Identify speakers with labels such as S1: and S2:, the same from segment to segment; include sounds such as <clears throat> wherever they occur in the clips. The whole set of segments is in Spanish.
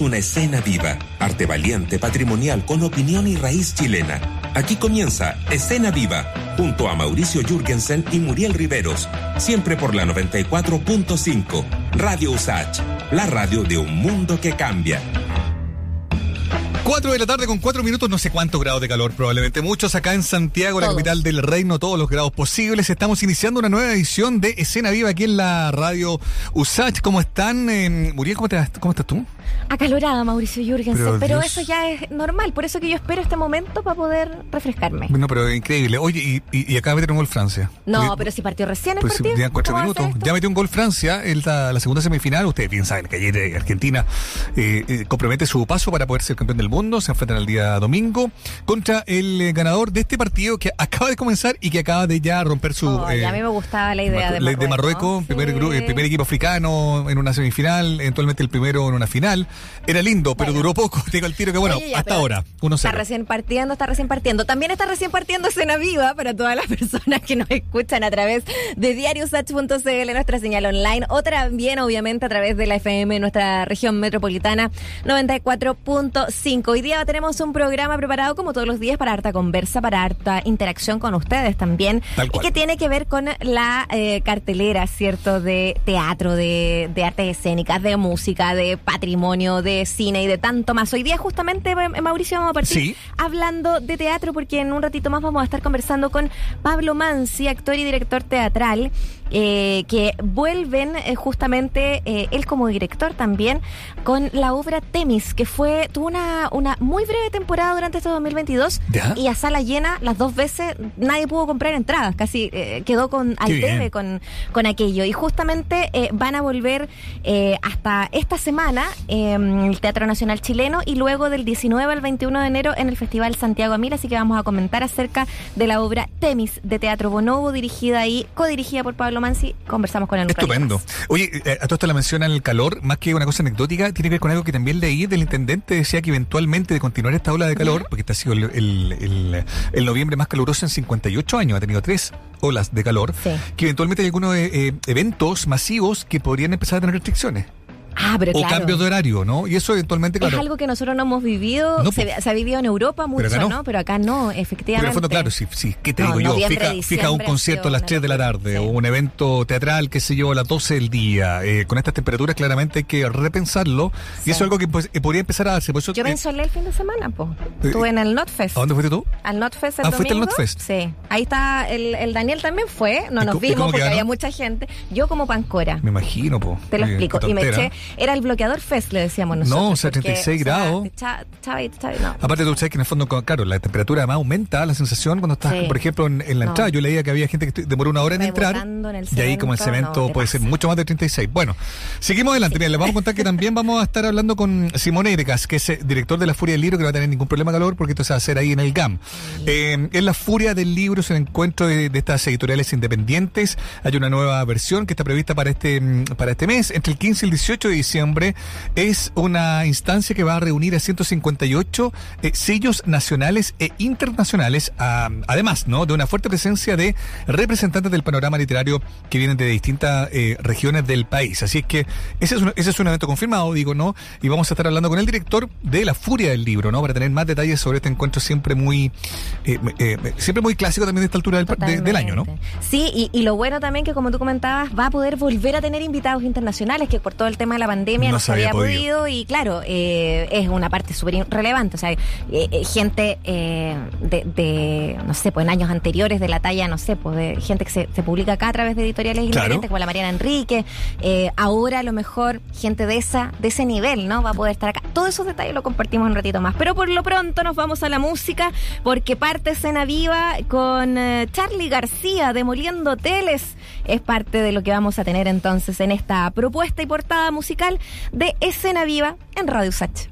S1: Una escena viva, arte valiente, patrimonial, con opinión y raíz chilena. Aquí comienza Escena Viva, junto a Mauricio Jürgensen y Muriel Riveros, siempre por la 94.5, Radio Usach, la radio de un mundo que cambia.
S2: 4 de la tarde con 4 minutos, no sé cuántos grados de calor, probablemente muchos acá en Santiago, la capital del reino, todos los grados posibles. Estamos iniciando una nueva edición de Escena Viva aquí en la radio USACH. ¿Cómo están? Eh, Muriel, ¿cómo, te, ¿cómo estás tú?
S3: Acalorada, Mauricio Jürgensen, pero, eso ya es normal, por eso que yo espero este momento para poder refrescarme.
S2: Bueno, pero increíble. Oye, y, y, acá metió un gol Francia.
S3: No, pero si partió recién el
S2: pues,
S3: partido.
S2: Ya cuatro minutos. Ya metió un gol Francia en la, segunda semifinal. Ustedes bien saben que ayer Argentina eh, eh, compromete su paso para poder ser campeón del mundo. Se enfrentan el día domingo contra el eh, ganador de este partido que acaba de comenzar y que acaba de ya romper su.
S3: Oh, a mí me gustaba la idea de Marruecos.
S2: De Marruecos, primer, primer equipo africano en una semifinal, eventualmente el primero en una final. Era lindo, pero duró poco. <laughs> Tengo el tiro que, bueno, hasta ahora, uno
S3: Está recién partiendo, está recién partiendo. También está recién partiendo Escena Viva para todas las <laughs> personas que nos escuchan a través de diariosach.cl, nuestra señal online, o también, obviamente, a través de la FM, nuestra región metropolitana 94.5. Hoy día tenemos un programa preparado, como todos los días, para harta conversa, para harta interacción con ustedes también. Y que tiene que ver con la eh, cartelera, ¿cierto? De teatro, de, de artes escénicas, de música, de patrimonio, de cine y de tanto más. Hoy día justamente, eh, Mauricio, vamos a partir hablando de teatro porque en un ratito más vamos a estar conversando con Pablo Mansi, actor y director teatral. Eh, que vuelven eh, justamente eh, él como director también con la obra Temis, que fue tuvo una, una muy breve temporada durante este 2022 y a sala llena las dos veces nadie pudo comprar entradas, casi quedó con al debe con, con aquello. Y justamente van a volver hasta esta semana en el Teatro Nacional Chileno y luego del 19 al 21 de enero en el Festival Santiago Amil, así que vamos a comentar acerca de la obra Temis de Teatro Bonobo, dirigida y codirigida por Pablo Mansi, conversamos con él.
S2: Estupendo. Oye, eh, a todo esto la menciona el calor, más que una cosa anecdótica, tiene que ver con algo que también leí del intendente, decía que eventualmente de continuar esta ola de calor, porque este ha sido el, el, noviembre más caluroso en 58 años, ha tenido tres olas de calor, que eventualmente hay algunos eh, eh, eventos masivos que podrían empezar a tener restricciones.
S3: Ah, pero
S2: o cambios de horario, ¿no? Y eso eventualmente, claro.
S3: Es algo que nosotros no hemos vivido, se, pues. se, ha vivido en Europa mucho, pero no. Pero acá no, efectivamente. Pero en el
S2: fondo, claro, si, si ¿qué te digo yo? Fija, fija, un concierto a las 3 de la tarde o un evento teatral, qué sé yo, a las 12 del día. Eh, con estas temperaturas, claramente hay que repensarlo. Y eso es algo que pues, eh, podría empezar a darse. Por eso,
S3: yo me ensolé el fin de semana, pues. Estuve en el Notfest.
S2: ¿A dónde fuiste tú?
S3: Al Notfest el
S2: Ah,
S3: fuiste
S2: al Notfest.
S3: Sí. Ahí está, el, el Daniel también fue, no nos vimos porque había mucha gente. Yo como pancora.
S2: Me imagino, pues.
S3: Te lo explico. Y me eché, era el bloqueador Fest, le decíamos nosotros.
S2: No, o sea, 36 grados. Aparte, tú sabes que en el fondo, claro, la temperatura además aumenta la sensación cuando estás, por ejemplo, en, la entrada. Yo leía que había gente que demoró una hora en entrar. y ahí, como el cemento puede ser mucho más de 36. Bueno, seguimos adelante. Les vamos a contar que también vamos a estar hablando con Simón Erecas, que es eh, director de La Furia del Libro, que no va a tener ningún problema de calor porque esto se va a hacer ahí en el GAM. Eh, en La Furia del Libro es el encuentro de, estas editoriales independientes. Hay una nueva versión que está prevista para este, mm, para este mes, entre el 15 y el 18 de diciembre es una instancia que va a reunir a 158 eh, sellos nacionales e internacionales, además ¿no? de una fuerte presencia de representantes del panorama literario que vienen de distintas eh, regiones del país. Así es que ese es, un, ese es un evento confirmado, digo, ¿no? Y vamos a estar hablando con el director de La Furia del Libro, ¿no? Para tener más detalles sobre este encuentro siempre muy, eh, siempre muy clásico también de esta altura del, del año, ¿no?
S3: Sí, y, y, lo bueno también que, como tú comentabas, va a poder volver a tener invitados internacionales que por todo el tema de la pandemia no, se había podido. y claro, eh, es una parte súper relevante. O sea, eh, eh, gente de, no sé, pues en años anteriores de la talla, no sé, pues de gente que se, publica acá a través de editoriales independientes como la Mariana Enrique. ahora a lo mejor gente de esa de ese nivel, ¿no? Va a poder estar acá. Todos esos detalles lo compartimos un ratito más. Pero por lo pronto nos vamos a la música porque parte escena viva con Charlie García demoliendo hoteles. Es parte de lo que vamos a tener entonces en esta propuesta y portada musical de Escena Viva en Radio Sach.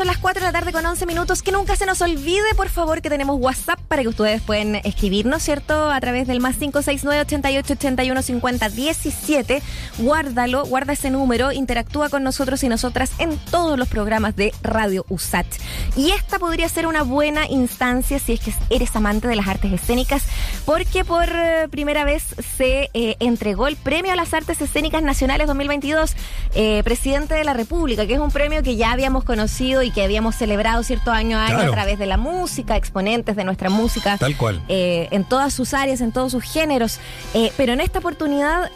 S3: Son las 4 de la tarde con 11 minutos. Que nunca se nos olvide, por favor, que tenemos WhatsApp para que ustedes pueden escribirnos, ¿cierto? A través del más 569 88 81 50 17. Guárdalo, guarda ese número, interactúa con nosotros y nosotras en todos los programas de Radio USAT. Y esta podría ser una buena instancia si es que eres amante de las artes escénicas, porque por eh, primera vez se eh, entregó el Premio a las Artes Escénicas Nacionales 2022, eh, presidente de la República, que es un premio que ya habíamos conocido y que habíamos celebrado cierto año a año a través de la música, exponentes de nuestra música.
S2: Tal cual.
S3: Eh, en todas sus áreas, en todos sus géneros. Pero en esta oportunidad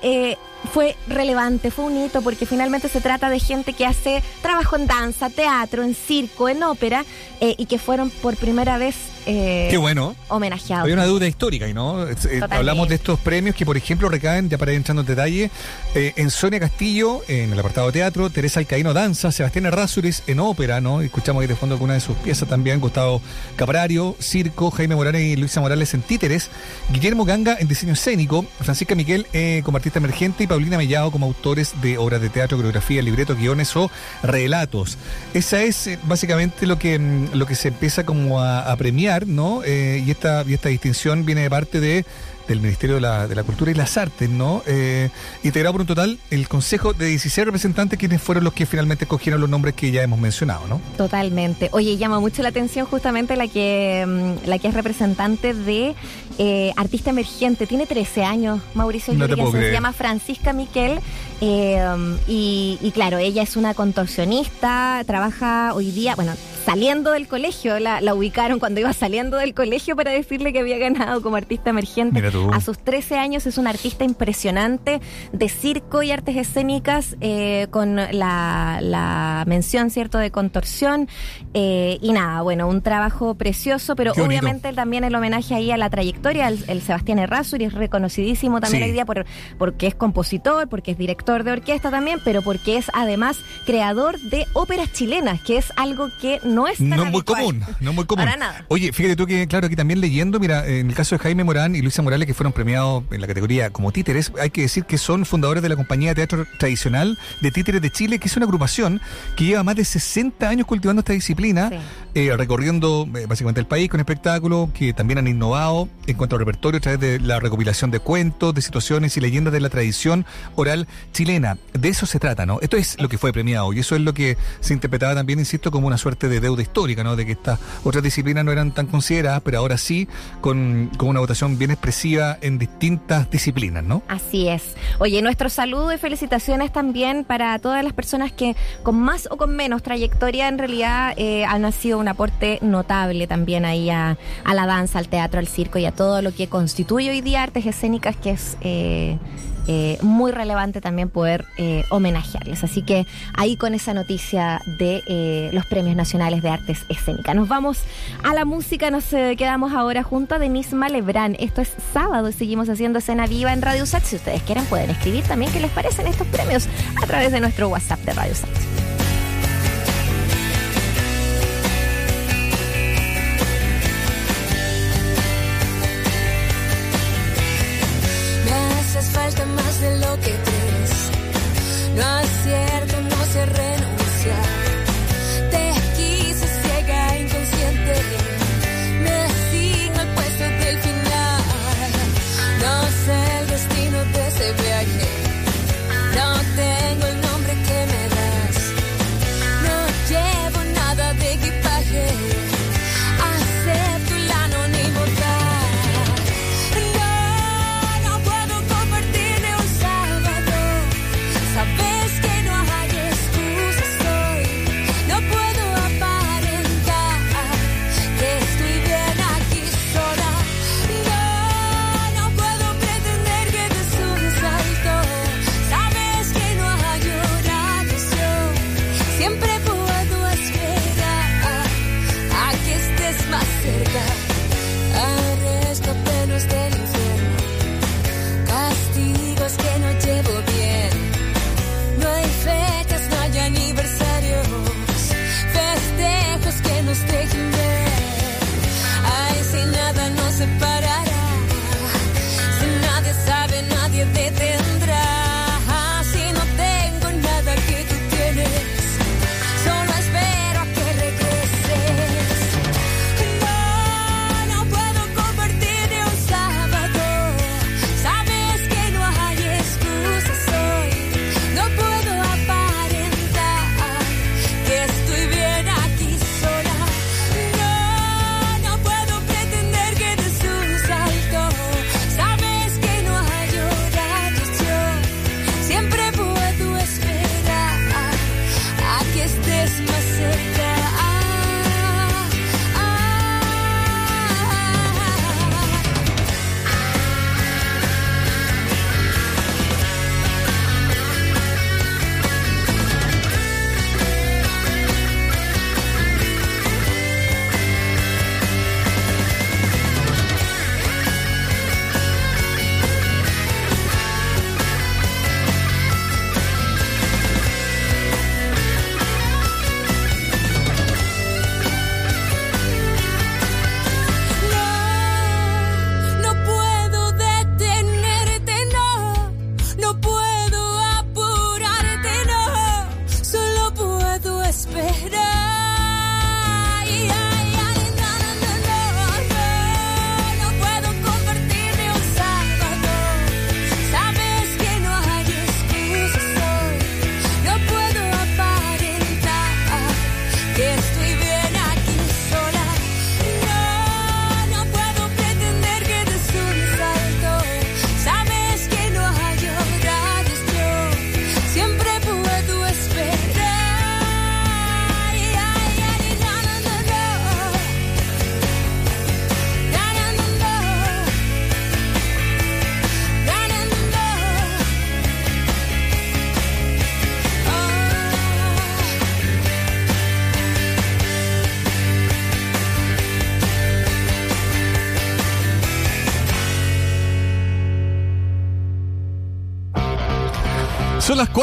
S3: fue relevante, fue un hito, porque finalmente se trata de gente que hace trabajo en danza, teatro, en circo, en ópera, y que fueron por primera vez
S2: eh, Qué bueno.
S3: homenajeado.
S2: Hay una duda histórica, ¿no? Eh, hablamos de estos premios que, por ejemplo, recaen, ya para ir entrando en detalle, eh, en Sonia Castillo, en el apartado teatro, Teresa Alcaíno Danza, Sebastián Errázuriz en ópera, ¿no? Escuchamos ahí de fondo alguna de sus piezas también, Gustavo Caprario, Circo, Jaime Morales y Luisa Morales en títeres, Guillermo Ganga en diseño escénico, Francisca Miquel como artista emergente y Paulina Mellado como autores de obras de teatro, coreografía, libretos, guiones o relatos. Esa es básicamente lo que, mm, lo que se empieza como a premiar ¿no? Eh, y, esta, y esta distinción viene de parte de del Ministerio de la, de la Cultura y las Artes, ¿no? Eh, integrado por un total el Consejo de 16 representantes, quienes fueron los que finalmente escogieron los nombres que ya hemos mencionado, ¿no?
S3: Totalmente. Oye, llama mucho la atención justamente la que, mm, la que es representante de eh, artista emergente. Tiene 13 años, Mauricio
S2: no
S3: se llama Francisca Miquel. Eh, y, y claro, ella es una contorsionista, trabaja hoy día, bueno, saliendo del colegio, la, la, ubicaron cuando iba saliendo del colegio para decirle que había ganado como artista emergente. A sus 13 años es un artista impresionante de circo y artes escénicas eh, con la, la, mención, ¿cierto?, de contorsión. Eh, y nada, bueno, un trabajo precioso, pero obviamente también el homenaje ahí a la trayectoria, el, Sebastián Errázuri es reconocidísimo también hoy día por, porque es compositor, porque es director de orquesta también, pero porque es además creador de óperas chilenas, que es algo que no es tan
S2: No muy común, no muy común.
S3: Para nada.
S2: Oye, fíjate tú que, claro, aquí también leyendo, mira, en el caso de Jaime Morán y Luisa Morales, que fueron premiados en la categoría como títeres, hay que decir que son fundadores de la compañía de teatro tradicional de títeres de Chile, que es una agrupación que lleva más de 60 años cultivando esta disciplina, eh, recorriendo eh, básicamente el país con espectáculos que también han innovado en cuanto al repertorio a través de la recopilación de cuentos, de situaciones y leyendas de la tradición oral chilena. De eso se trata, ¿no? Esto es lo que fue premiado y eso es lo que se interpretaba también, insisto, como una suerte de deuda histórica, ¿no? De que estas otras disciplinas no eran tan consideradas, pero ahora sí, con, con una votación bien expresiva en distintas disciplinas, ¿no?
S3: Así es. Oye, nuestro saludo y felicitaciones también para todas las personas que con más o con menos trayectoria en realidad eh, han sido un aporte notable también ahí a, a, la danza, al teatro, al circo y a todo lo que constituye hoy día artes escénicas que es... Eh, eh, muy relevante también poder eh, homenajearles. Así que ahí con esa noticia de eh, los premios nacionales de artes escénicas. Nos vamos a la música, nos quedamos ahora junto a Denise Malebrán. Esto es sábado y seguimos haciendo escena viva en Radio Sat. Si ustedes quieren pueden escribir también qué les parecen estos premios a través de nuestro WhatsApp de Radio Sat.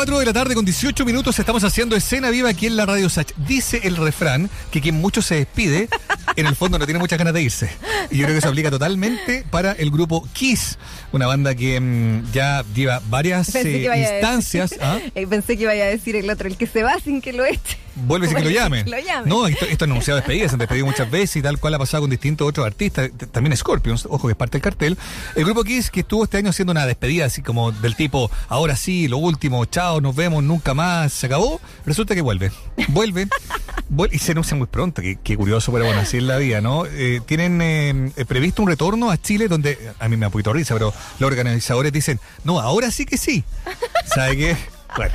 S2: 4 de la tarde con 18 minutos. Estamos haciendo escena viva aquí en la Radio Sach. Dice el refrán que quien mucho se despide, <laughs> en el fondo no tiene muchas ganas de irse. Y yo creo que se aplica totalmente para el grupo Kiss, una banda que mm, ya lleva varias eh, instancias.
S3: ¿ah? <laughs> Eh, pensé que iba a decir el otro, el que se va sin que lo eche.
S2: Vuelve sin que lo llame. No, esto, esto es anunciado despedida, se han despedido muchas veces y tal cual ha pasado con distintos otros artistas. También Scorpions, ojo que es parte del cartel. El grupo Kiss que estuvo este año haciendo una despedida así como del tipo, ahora sí, lo último, chao, nos vemos, nunca más, se acabó. Resulta que vuelve. Vuelve. Y se anuncia muy pronto, qué, curioso, pero bueno, así es la vida, ¿no? Eh, tienen eh, previsto un retorno a Chile donde, a mí me ha puesto risa, pero los organizadores dicen, no, ahora sí que sí. ¿Sabe qué? Bueno,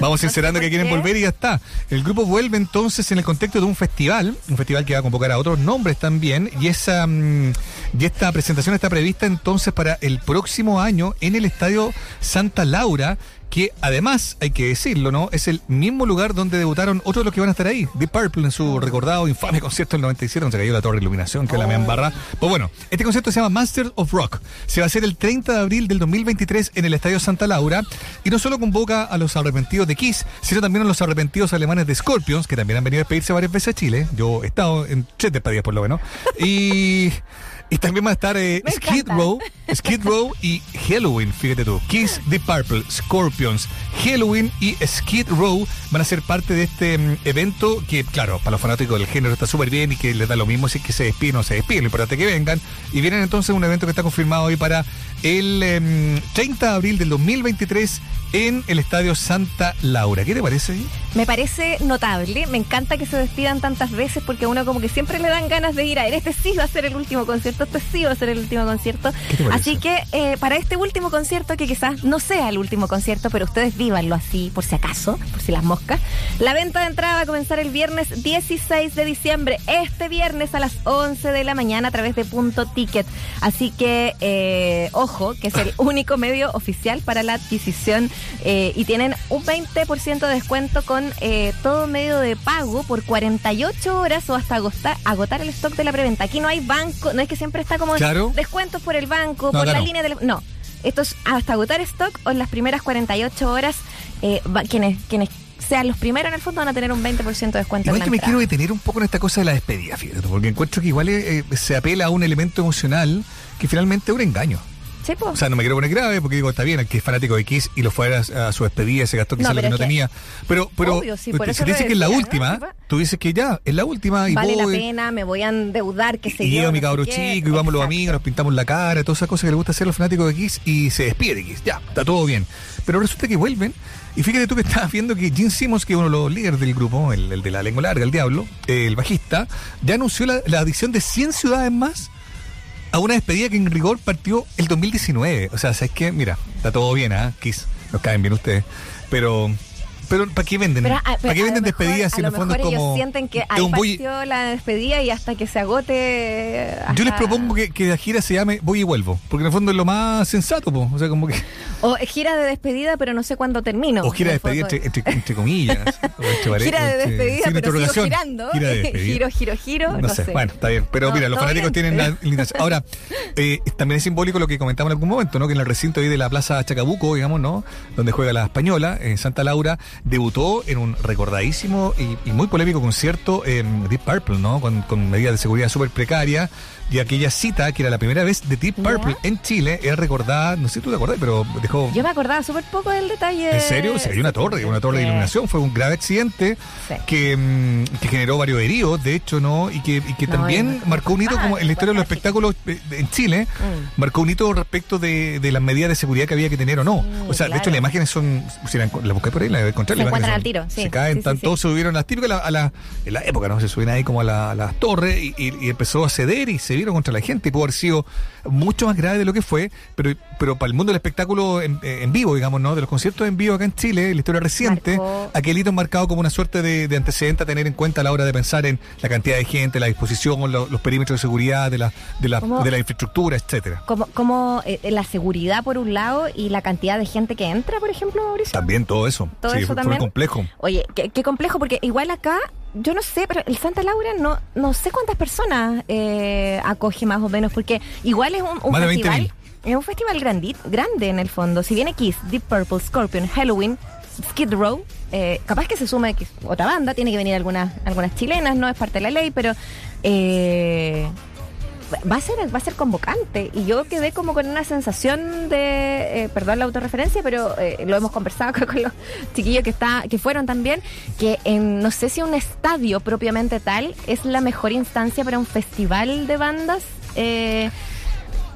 S2: vamos <laughs> sincerando que quieren volver y ya está. El grupo vuelve entonces en el contexto de un festival, un festival que va a convocar a otros nombres también, y esa mm, y esta presentación está prevista entonces para el próximo año en el Estadio Santa Laura, que además, hay que decirlo, ¿no? Es el mismo lugar donde debutaron otros de los que van a estar ahí. Deep Purple en su recordado infame <laughs> concierto del 97, donde se cayó la torre de iluminación, que la me embarra. Pues bueno, este concierto se llama Masters of Rock. Se va a hacer el 30 de abril del 2023 en el Estadio Santa Laura. Y no solo convoca a los arrepentidos de Kiss, sino también a los arrepentidos alemanes de Scorpions, que también han venido a despedirse varias veces a Chile. Yo he estado en tres despedidas por lo menos. Y... Y también va a estar eh, Skid Row, Skid Row y Halloween, fíjate tú. Kiss the Purple, Scorpions, Halloween y Skid Row van a ser parte de este mm, evento que, claro, para los fanáticos del género está súper bien y que les da lo mismo si es que se despiden o se despiden. Lo importante es que vengan. Y vienen entonces un evento que está confirmado hoy para el 30 em, de abril del 2023 en el Estadio Santa Laura. ¿Qué te parece?
S3: Me parece notable. Me encanta que se despidan tantas veces porque a uno como que siempre le dan ganas de ir a él. Este sí va a ser el último concierto, este sí va a ser el último concierto. Así que eh, para este último concierto, que quizás no sea el último concierto, pero ustedes vívanlo así, por si acaso, por si las moscas. La venta de entrada va a comenzar el viernes 16 de diciembre, este viernes a las 11 de la mañana a través de Punto Ticket. Así que, eh, ojo, que es el <laughs> único medio oficial para la adquisición eh, y tienen un 20% de descuento con eh, todo medio de pago por 48 horas o hasta agotar, agotar el stock de la preventa. Aquí no hay banco, no es que siempre está como descuentos por el banco, por la línea de... No, esto es hasta agotar stock o en las primeras 48 horas eh, quienes, quienes sean los primeros en el fondo van a tener un 20% de descuento.
S2: Igual que me quiero detener un poco en esta cosa de la despedida, fíjate, porque encuentro que igual se apela a un elemento emocional que finalmente es un engaño. O sea, no me quiero poner grave porque digo, está bien, el que es fanático de Kiss y lo fue a, su despedida, se gastó quizás lo que no tenía. Pero, pero si, dices que es la última, tú dices que ya, es la última.
S3: Y vale la pena, me voy a endeudar, que se
S2: Y yo, mi cabro chico, y vamos los amigos, nos pintamos la cara, todas esas cosas que le gusta hacer los fanáticos de Kiss y se despide de Kiss. Ya, está todo bien. Pero resulta que vuelven. Y fíjate tú que <laughs> estabas viendo que Gene Simmons, que es uno de los líderes del grupo, el, de la lengua larga, el diablo, el bajista, ya anunció la, la adición de 100 ciudades más a una despedida que en rigor partió el 2019. O sea, ¿sabes qué? Mira, está todo bien, ¿ah? Kiss, nos caen bien ustedes. Pero Pero ¿para qué venden?
S3: Ah,
S2: ¿Para qué venden despedidas si en el fondo es como.
S3: Ellos sienten que ahí partió la despedida y hasta que se agote.
S2: Yo les propongo que, que, la gira se llame Voy y vuelvo, porque en el fondo es lo más sensato, o sea, como que.
S3: O gira de despedida, pero no sé cuándo termino.
S2: O gira de despedida entre, comillas. <laughs>
S3: gira de despedida, pero sigo girando. Gira de <laughs> giro, giro, giro. No, sé.
S2: Bueno, está bien. Pero mira, los fanáticos tienen la <laughs> Ahora, eh, también es simbólico lo que comentamos en algún momento, ¿no? Que en el recinto ahí de la Plaza Chacabuco, digamos, ¿no? Donde juega la Española, en Santa Laura, debutó en un recordadísimo y, muy polémico concierto en Deep Purple, ¿no? Con, con medidas de seguridad súper precarias y aquella cita, que era la primera vez de Deep Purple en Chile, es recordada, no sé si tú te acordás, pero dejó...
S3: Yo me acordaba súper poco del detalle.
S2: ¿En serio? O hay una torre, una torre de iluminación. Fue un grave accidente que, mm, que, generó varios heridos, de hecho, ¿no? Y que, y que también marcó un hito como en la historia de los espectáculos eh, en Chile, mm. marcó un hito respecto de, de, las medidas de seguridad que había que tener o no. Mm, o sea, de hecho, las imágenes son, si la, busqué por ahí, la
S3: Se encuentran al tiro, sí.
S2: Se caen, todos se subieron las típicas a la, en la época, ¿no? Se subían ahí como a, la, las torres y, y, empezó a ceder y se vieron contra la gente pudo haber sido mucho más grave de lo que fue, pero, pero para el mundo del espectáculo en, vivo, digamos, ¿no? De los conciertos en vivo acá en Chile, en la historia reciente, aquel hito marcado como una suerte de, antecedente a tener en cuenta a la hora de pensar en la cantidad de gente, la disposición, los, perímetros de seguridad de la, de la, de la infraestructura, etcétera.
S3: Como, como eh, la seguridad por un lado y la cantidad de gente que entra, por ejemplo, Mauricio.
S2: También todo eso.
S3: Todo eso
S2: también. complejo.
S3: Oye, qué, qué complejo, porque igual acá yo no sé, pero el Santa Laura no, no sé cuántas personas eh, acoge más o menos, porque igual es un, festival. Es un festival grande en el fondo. Si viene Kiss, Deep Purple, Scorpion, Halloween, Skid Row, eh, capaz que se sume otra banda, tiene que venir algunas, algunas chilenas, no es parte de la ley, pero eh, va a ser va a ser convocante. Y yo quedé como con una sensación de eh, perdón la autorreferencia pero eh, lo hemos conversado <laughs> con los chiquillos que está que fueron también que en no sé si un estadio propiamente tal es la mejor instancia para un festival de bandas eh,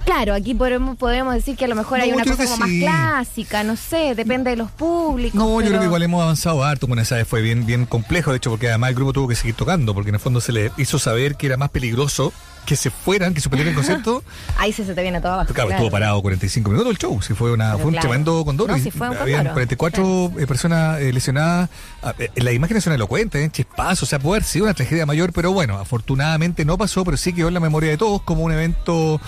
S3: Claro, aquí podemos, podemos decir que a lo mejor hay una cosa como más clásica, no sé, depende de los públicos.
S2: No, yo creo que igual hemos avanzado harto con esa fue bien, bien complejo, de hecho, porque además el grupo tuvo que seguir tocando, porque en el fondo se le hizo saber que era más peligroso que se fueran, que suspendieran el concierto. <laughs>
S3: Ahí se, se te viene todo abajo.
S2: Claro, estuvo parado 45 minutos el show. Si fue, una, fue un tremendo condoro.
S3: No, si fue un
S2: Habían 44 eh, personas eh, lesionadas. Ah, eh, las imágenes son elocuentes, ¿eh? chispazos. O sea, puede haber sido una tragedia mayor, pero bueno, afortunadamente no pasó, pero sí quedó en la memoria de todos como un evento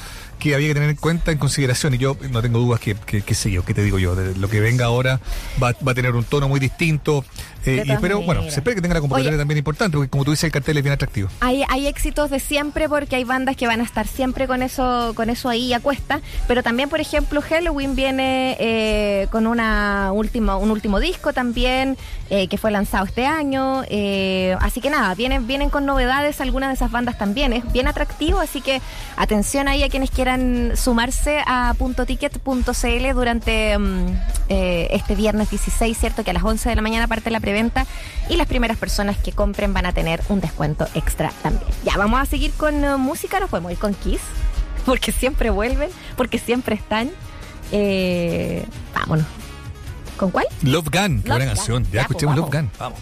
S2: que había que tener en cuenta, en consideración, y yo no tengo dudas que, que, que sé yo, que te digo yo, de lo que venga ahora va, va a tener un tono muy distinto, eh, y espero, bueno, se espera que tenga la convocatoria también importante, porque como tú dices, el cartel es bien atractivo.
S3: Hay, hay éxitos de siempre porque hay bandas que van a estar siempre con eso, con eso ahí a cuesta, pero también, por ejemplo, Halloween viene eh, con una última, un último disco también, eh, que fue lanzado este año, así que nada, vienen, vienen con novedades algunas de esas bandas también, es bien atractivo, así que atención ahí a quienes quieran sumarse a puntoticket.cl durante mm, este viernes 16, ¿cierto? Que a las 11 de la mañana parte la venta y las primeras personas que compren van a tener un descuento extra también. Ya, vamos a seguir con uh, música, nos podemos ir con Kiss, <laughs> porque siempre vuelven, porque siempre están. Eh, vámonos. ¿Con cuál?
S2: Love Gun, qué buena canción. Ya, pues escuchemos Love Gun. Vamos.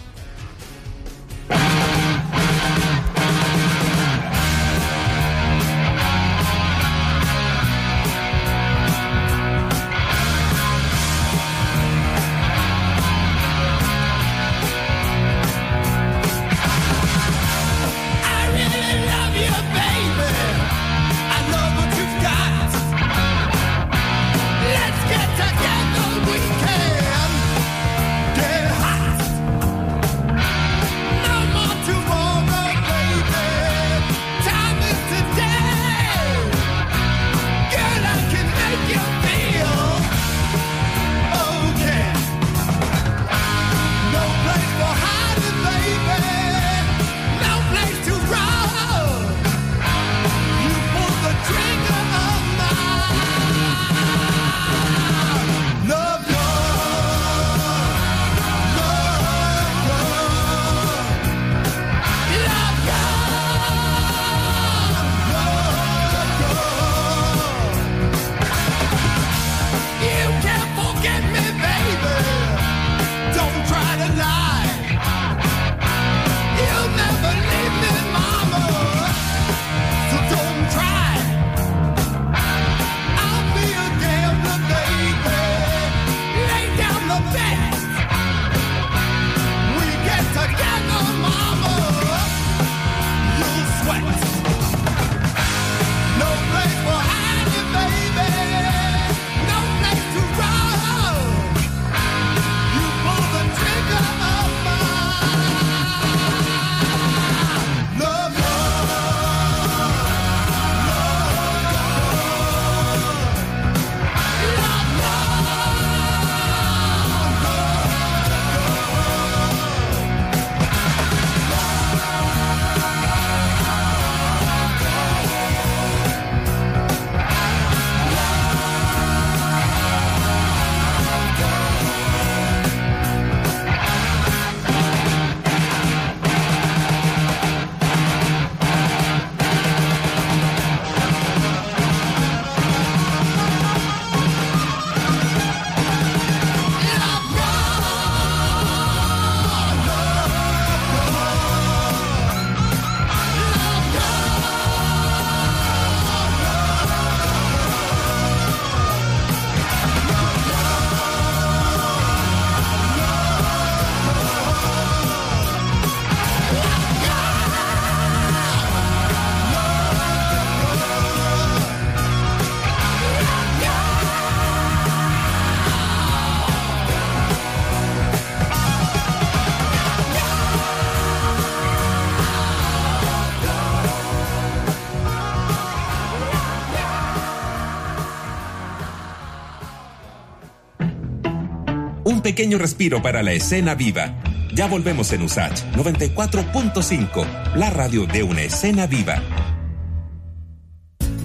S1: Pequeño respiro para la escena viva. Ya volvemos en USACH 94.5, la radio de una escena viva.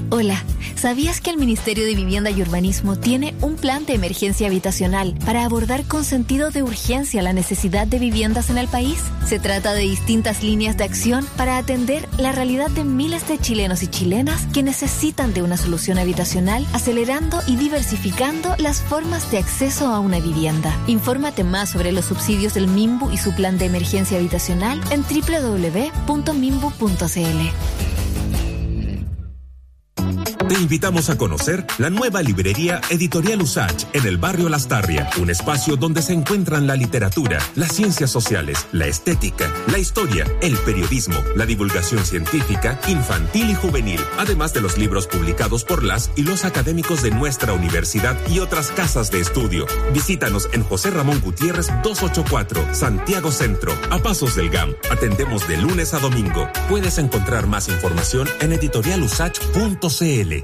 S4: Hola, ¿sabías que el Ministerio de Vivienda y Urbanismo tiene un plan de emergencia habitacional para abordar con sentido de urgencia la necesidad de viviendas en el país? Se trata de distintas líneas de acción para atender la realidad de miles de chilenos y chilenas que necesitan de una solución habitacional, acelerando y diversificando las formas de acceso a una vivienda. Infórmate más sobre los subsidios del MIMBU y su plan de emergencia habitacional en www.mimbu.cl.
S1: Te invitamos a conocer la nueva librería Editorial Usach en el barrio Lastarria, un espacio donde se encuentran la literatura, las ciencias sociales, la estética, la historia, el periodismo, la divulgación científica, infantil y juvenil, además de los libros publicados por las y los académicos de nuestra universidad y otras casas de estudio. Visítanos en José Ramón Gutiérrez 284, Santiago Centro, a pasos del GAM. Atendemos de lunes a domingo. Puedes encontrar más información en editorialusach.cl.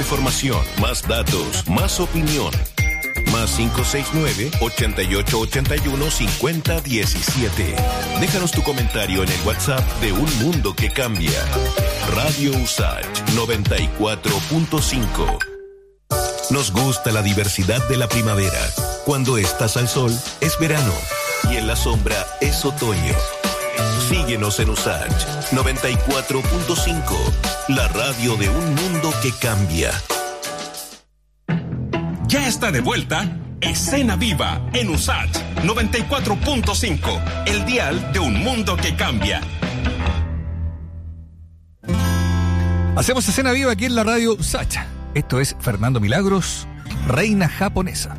S5: Información, más datos, más opinión. Más 569-8881-5017. Déjanos tu comentario en el WhatsApp de Un Mundo que Cambia. Radio USACH 94.5. Nos gusta la diversidad de la primavera. Cuando estás al sol, es verano. Y en la sombra, es otoño. Síguenos en Usach 94.5, la radio de un mundo que cambia.
S1: Ya está de vuelta Escena Viva en Usach 94.5, el dial de un mundo que cambia.
S2: Hacemos escena viva aquí en la radio Sacha. Esto es Fernando Milagros, reina japonesa.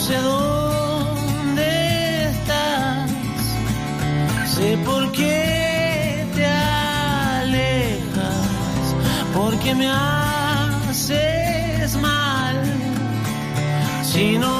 S6: Sé dónde estás, sé por qué te alejas, porque me haces mal, si no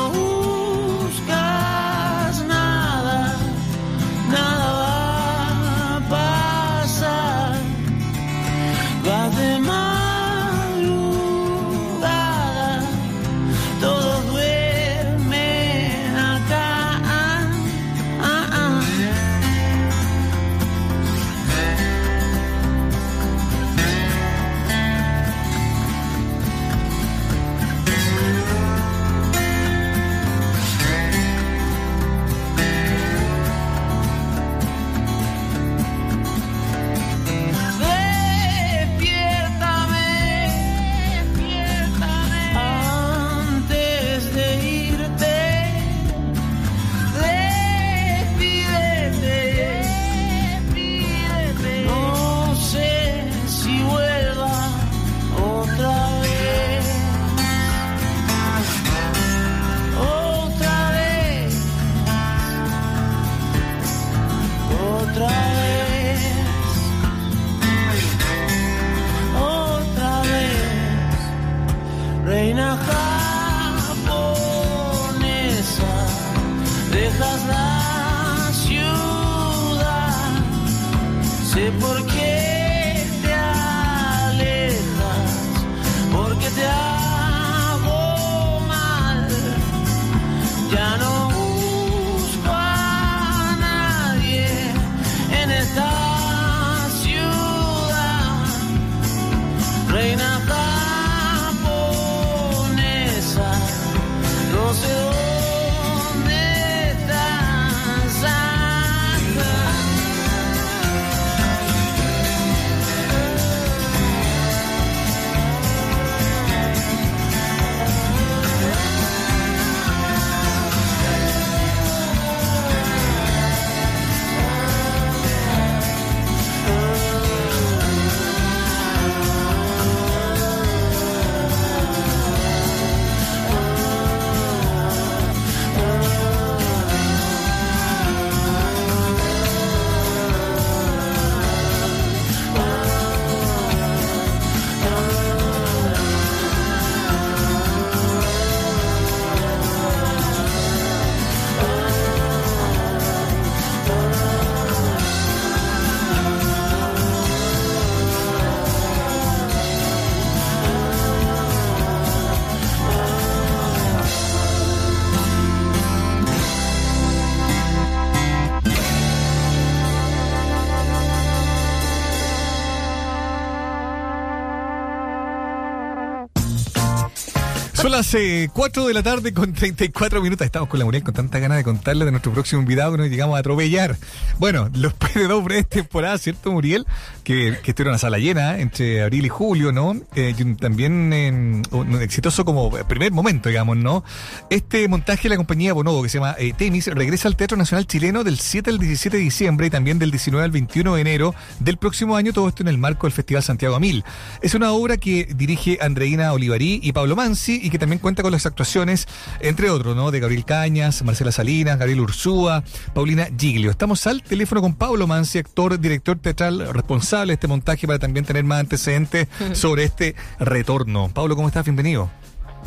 S2: Son las 4 eh, de la tarde con 34 minutos. Estamos con la Muriel con tanta ganas de contarle de nuestro próximo invitado que nos llegamos a atropellar. Bueno, <laughs> los PD2 breves temporada, ¿cierto, Muriel? Que, que estuvieron a sala llena ¿eh? entre abril y julio, ¿no? Eh, también un exitoso como primer momento, digamos, ¿no? Este montaje de la compañía Bonobo, que se llama Temis, regresa al Teatro Nacional Chileno del 7 al 17 de diciembre y también del 19 al 21 de enero del próximo año, todo esto en el marco del Festival Santiago Mil. Es una obra que dirige Andreina Olivarí y Pablo Mansi y que también cuenta con las actuaciones, entre otros, ¿no? De Gabriel Cañas, Marcela Salinas, Gabriel Ursúa, Paulina Giglio. Estamos al teléfono con Pablo Mansi, actor, director teatral responsable de este montaje para también tener más antecedentes <laughs> sobre este retorno. Pablo, ¿cómo estás? Bienvenido.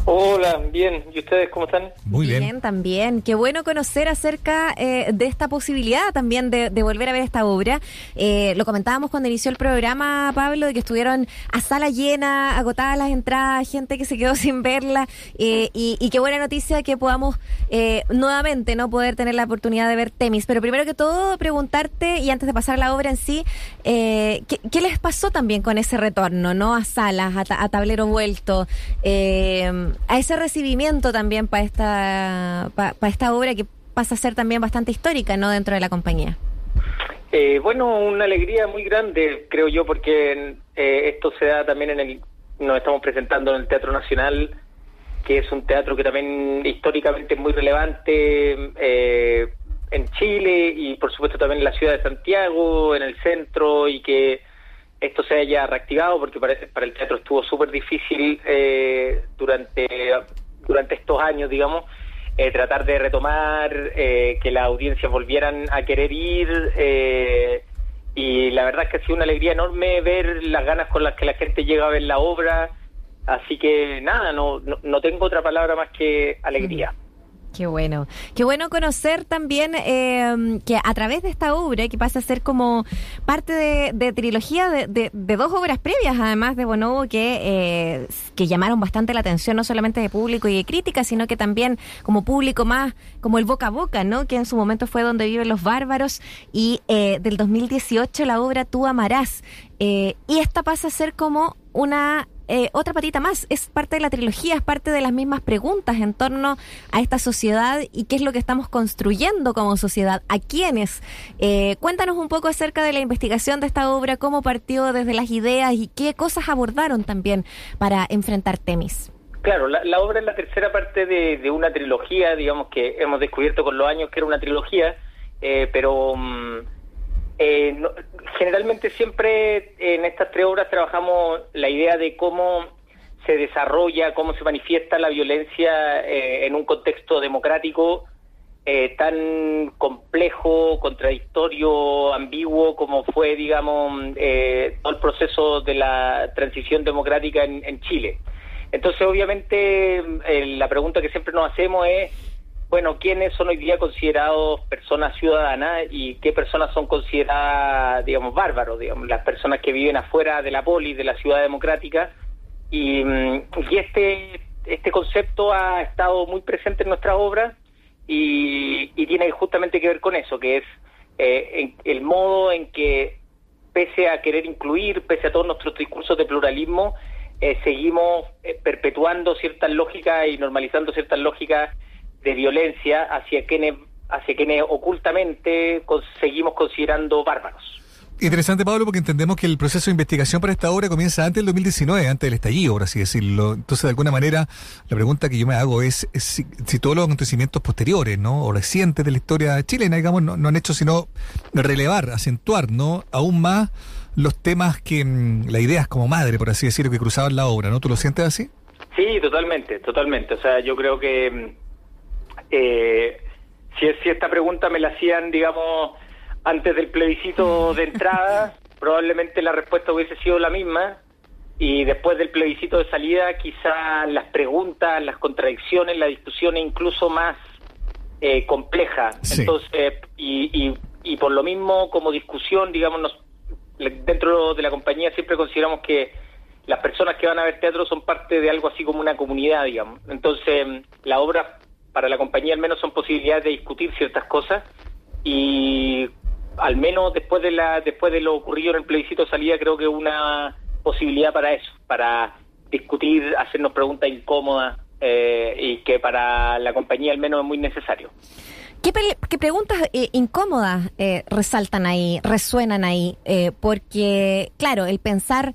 S7: Hola, bien. ¿Y ustedes cómo están?
S3: Muy bien. también. Qué bueno conocer acerca eh, de esta posibilidad también de, volver a ver esta obra. Eh, lo comentábamos cuando inició el programa, Pablo, de que estuvieron a sala llena, agotadas las entradas, gente que se quedó <laughs> sin verla. Eh, y, qué buena noticia que podamos nuevamente no poder tener la oportunidad de ver Temis. Pero primero que todo, preguntarte, y antes de pasar a la obra en sí, ¿qué, les pasó también con ese retorno, no a salas, a, a tablero vuelto? A ese recibimiento también para esta, para esta obra que pasa a ser también bastante histórica, ¿no? Dentro de la compañía.
S7: Eh, bueno, una alegría muy grande, creo yo, porque eh, esto se da también en el, nos estamos presentando en el Teatro Nacional, que es un teatro que también históricamente es muy relevante eh, en Chile y por supuesto también en la ciudad de Santiago, en el centro, y que esto se haya reactivado porque para, para el teatro estuvo súper difícil eh, durante, durante estos años, digamos, eh, tratar de retomar, eh, que las audiencias volvieran a querer ir. y la verdad es que ha sido una alegría enorme ver las ganas con las que la gente llega a ver la obra. Así que nada, no, no, no tengo otra palabra más que alegría.
S3: Qué bueno. Qué bueno conocer también eh, que a través de esta obra, que pasa a ser como parte de, trilogía de, dos obras previas, además de Bonobo, que, eh, que llamaron bastante la atención, no solamente de público y de crítica, sino que también como público más, como el boca a boca, ¿no? Que en su momento fue donde viven los bárbaros. Y eh, del 2018 la obra Tú amarás. y esta pasa a ser como una eh, otra patita más, es parte de la trilogía, es parte de las mismas preguntas en torno a esta sociedad y qué es lo que estamos construyendo como sociedad, a quiénes. Eh, cuéntanos un poco acerca de la investigación de esta obra, cómo partió desde las ideas y qué cosas abordaron también para enfrentar Temis.
S7: Claro, la, obra es la tercera parte de, una trilogía, digamos que hemos descubierto con los años que era una trilogía, eh, pero... Mm, eh, generalmente siempre en estas tres obras trabajamos la idea de cómo se desarrolla, cómo se manifiesta la violencia eh, en un contexto democrático eh, tan complejo, contradictorio, ambiguo como fue, digamos, todo el proceso de la transición democrática en Chile. Entonces, obviamente, la pregunta que siempre nos hacemos es bueno, quiénes son hoy día considerados personas ciudadanas y qué personas son consideradas, digamos, bárbaros, digamos, las personas que viven afuera de la polis, de la ciudad democrática. Y, mm, y este, este concepto ha estado muy presente en nuestra obra y, tiene justamente que ver con eso, que es eh, el modo en que, pese a querer incluir, pese a todos nuestros discursos de pluralismo, eh, seguimos eh, perpetuando ciertas lógicas y normalizando ciertas lógicas de violencia hacia quienes, hacia quienes ocultamente seguimos considerando bárbaros.
S2: Interesante, Pablo, porque entendemos que el proceso de investigación para esta obra comienza antes del 2019, antes del estallido, por así decirlo. Entonces, de alguna manera, la pregunta que yo me hago es, si, todos los acontecimientos posteriores, ¿no? O recientes de la historia chilena, digamos, no, han hecho sino relevar, acentuar, ¿no? Aún más los temas que, mm, la idea es como madre, por así decirlo, que cruzaban la obra, ¿no? ¿Tú lo sientes así?
S7: Sí, totalmente, totalmente. O sea, yo creo que mm, eh, si, si esta pregunta me la hacían, digamos, antes del plebiscito de <laughs> entrada, probablemente la respuesta hubiese sido la misma. Y después del plebiscito de salida, quizá las preguntas, las contradicciones, la discusión es incluso más eh, compleja. Entonces, y, y, por lo mismo, como discusión, digamos, dentro de la compañía siempre consideramos que las personas que van a ver teatro son parte de algo así como una comunidad, digamos. Entonces, la obra para la compañía al menos son posibilidades de discutir ciertas cosas y al menos después de la después de lo ocurrido en el plebiscito salida creo que una posibilidad para eso, para discutir, hacernos preguntas incómodas eh, y que para la compañía al menos es muy necesario.
S3: ¿Qué, preguntas eh, incómodas eh, resaltan ahí, resuenan ahí? porque, claro, el pensar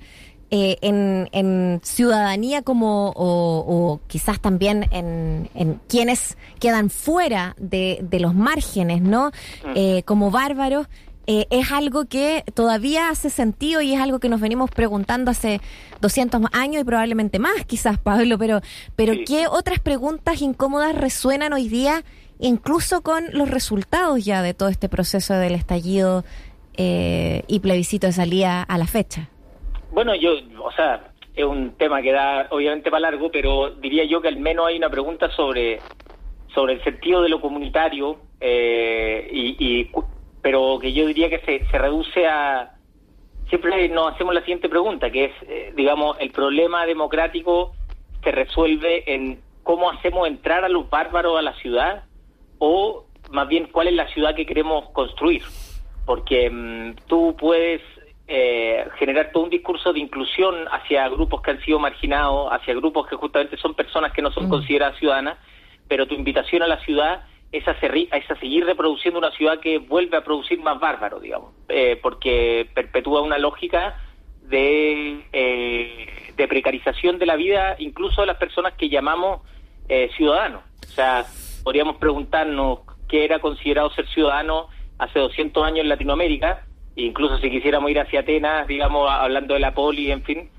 S3: en, ciudadanía como, o, quizás también en, quienes quedan fuera de, los márgenes, ¿no? Mm. como bárbaros, eh, es algo que todavía hace sentido y es algo que nos venimos preguntando hace 200 años y probablemente más, quizás, Pablo, pero, pero ¿qué otras preguntas incómodas resuenan hoy día, incluso con los resultados ya de todo este proceso del estallido eh, y plebiscito de salida a la fecha?
S7: Bueno, yo, o sea, es un tema que da obviamente para largo, pero diría yo que al menos hay una pregunta sobre, sobre el sentido de lo comunitario eh, y, y pero que yo diría que se, se reduce a... Siempre nos hacemos la siguiente pregunta, que es, eh, digamos, el problema democrático se resuelve en cómo hacemos entrar a los bárbaros a la ciudad o más bien cuál es la ciudad que queremos construir. Porque mm, tú puedes eh, generar todo un discurso de inclusión hacia grupos que han sido marginados, hacia grupos que justamente son personas que no son mm. consideradas ciudadanas, pero tu invitación a la ciudad es a, seguir reproduciendo una ciudad que vuelve a producir más bárbaro, digamos, eh, porque perpetúa una lógica de, eh, de precarización de la vida incluso de las personas que llamamos eh, ciudadanos. O sea, podríamos preguntarnos qué era considerado ser ciudadano hace 200 años en Latinoamérica, incluso si quisiéramos ir hacia Atenas, digamos, hablando de la poli, en fin,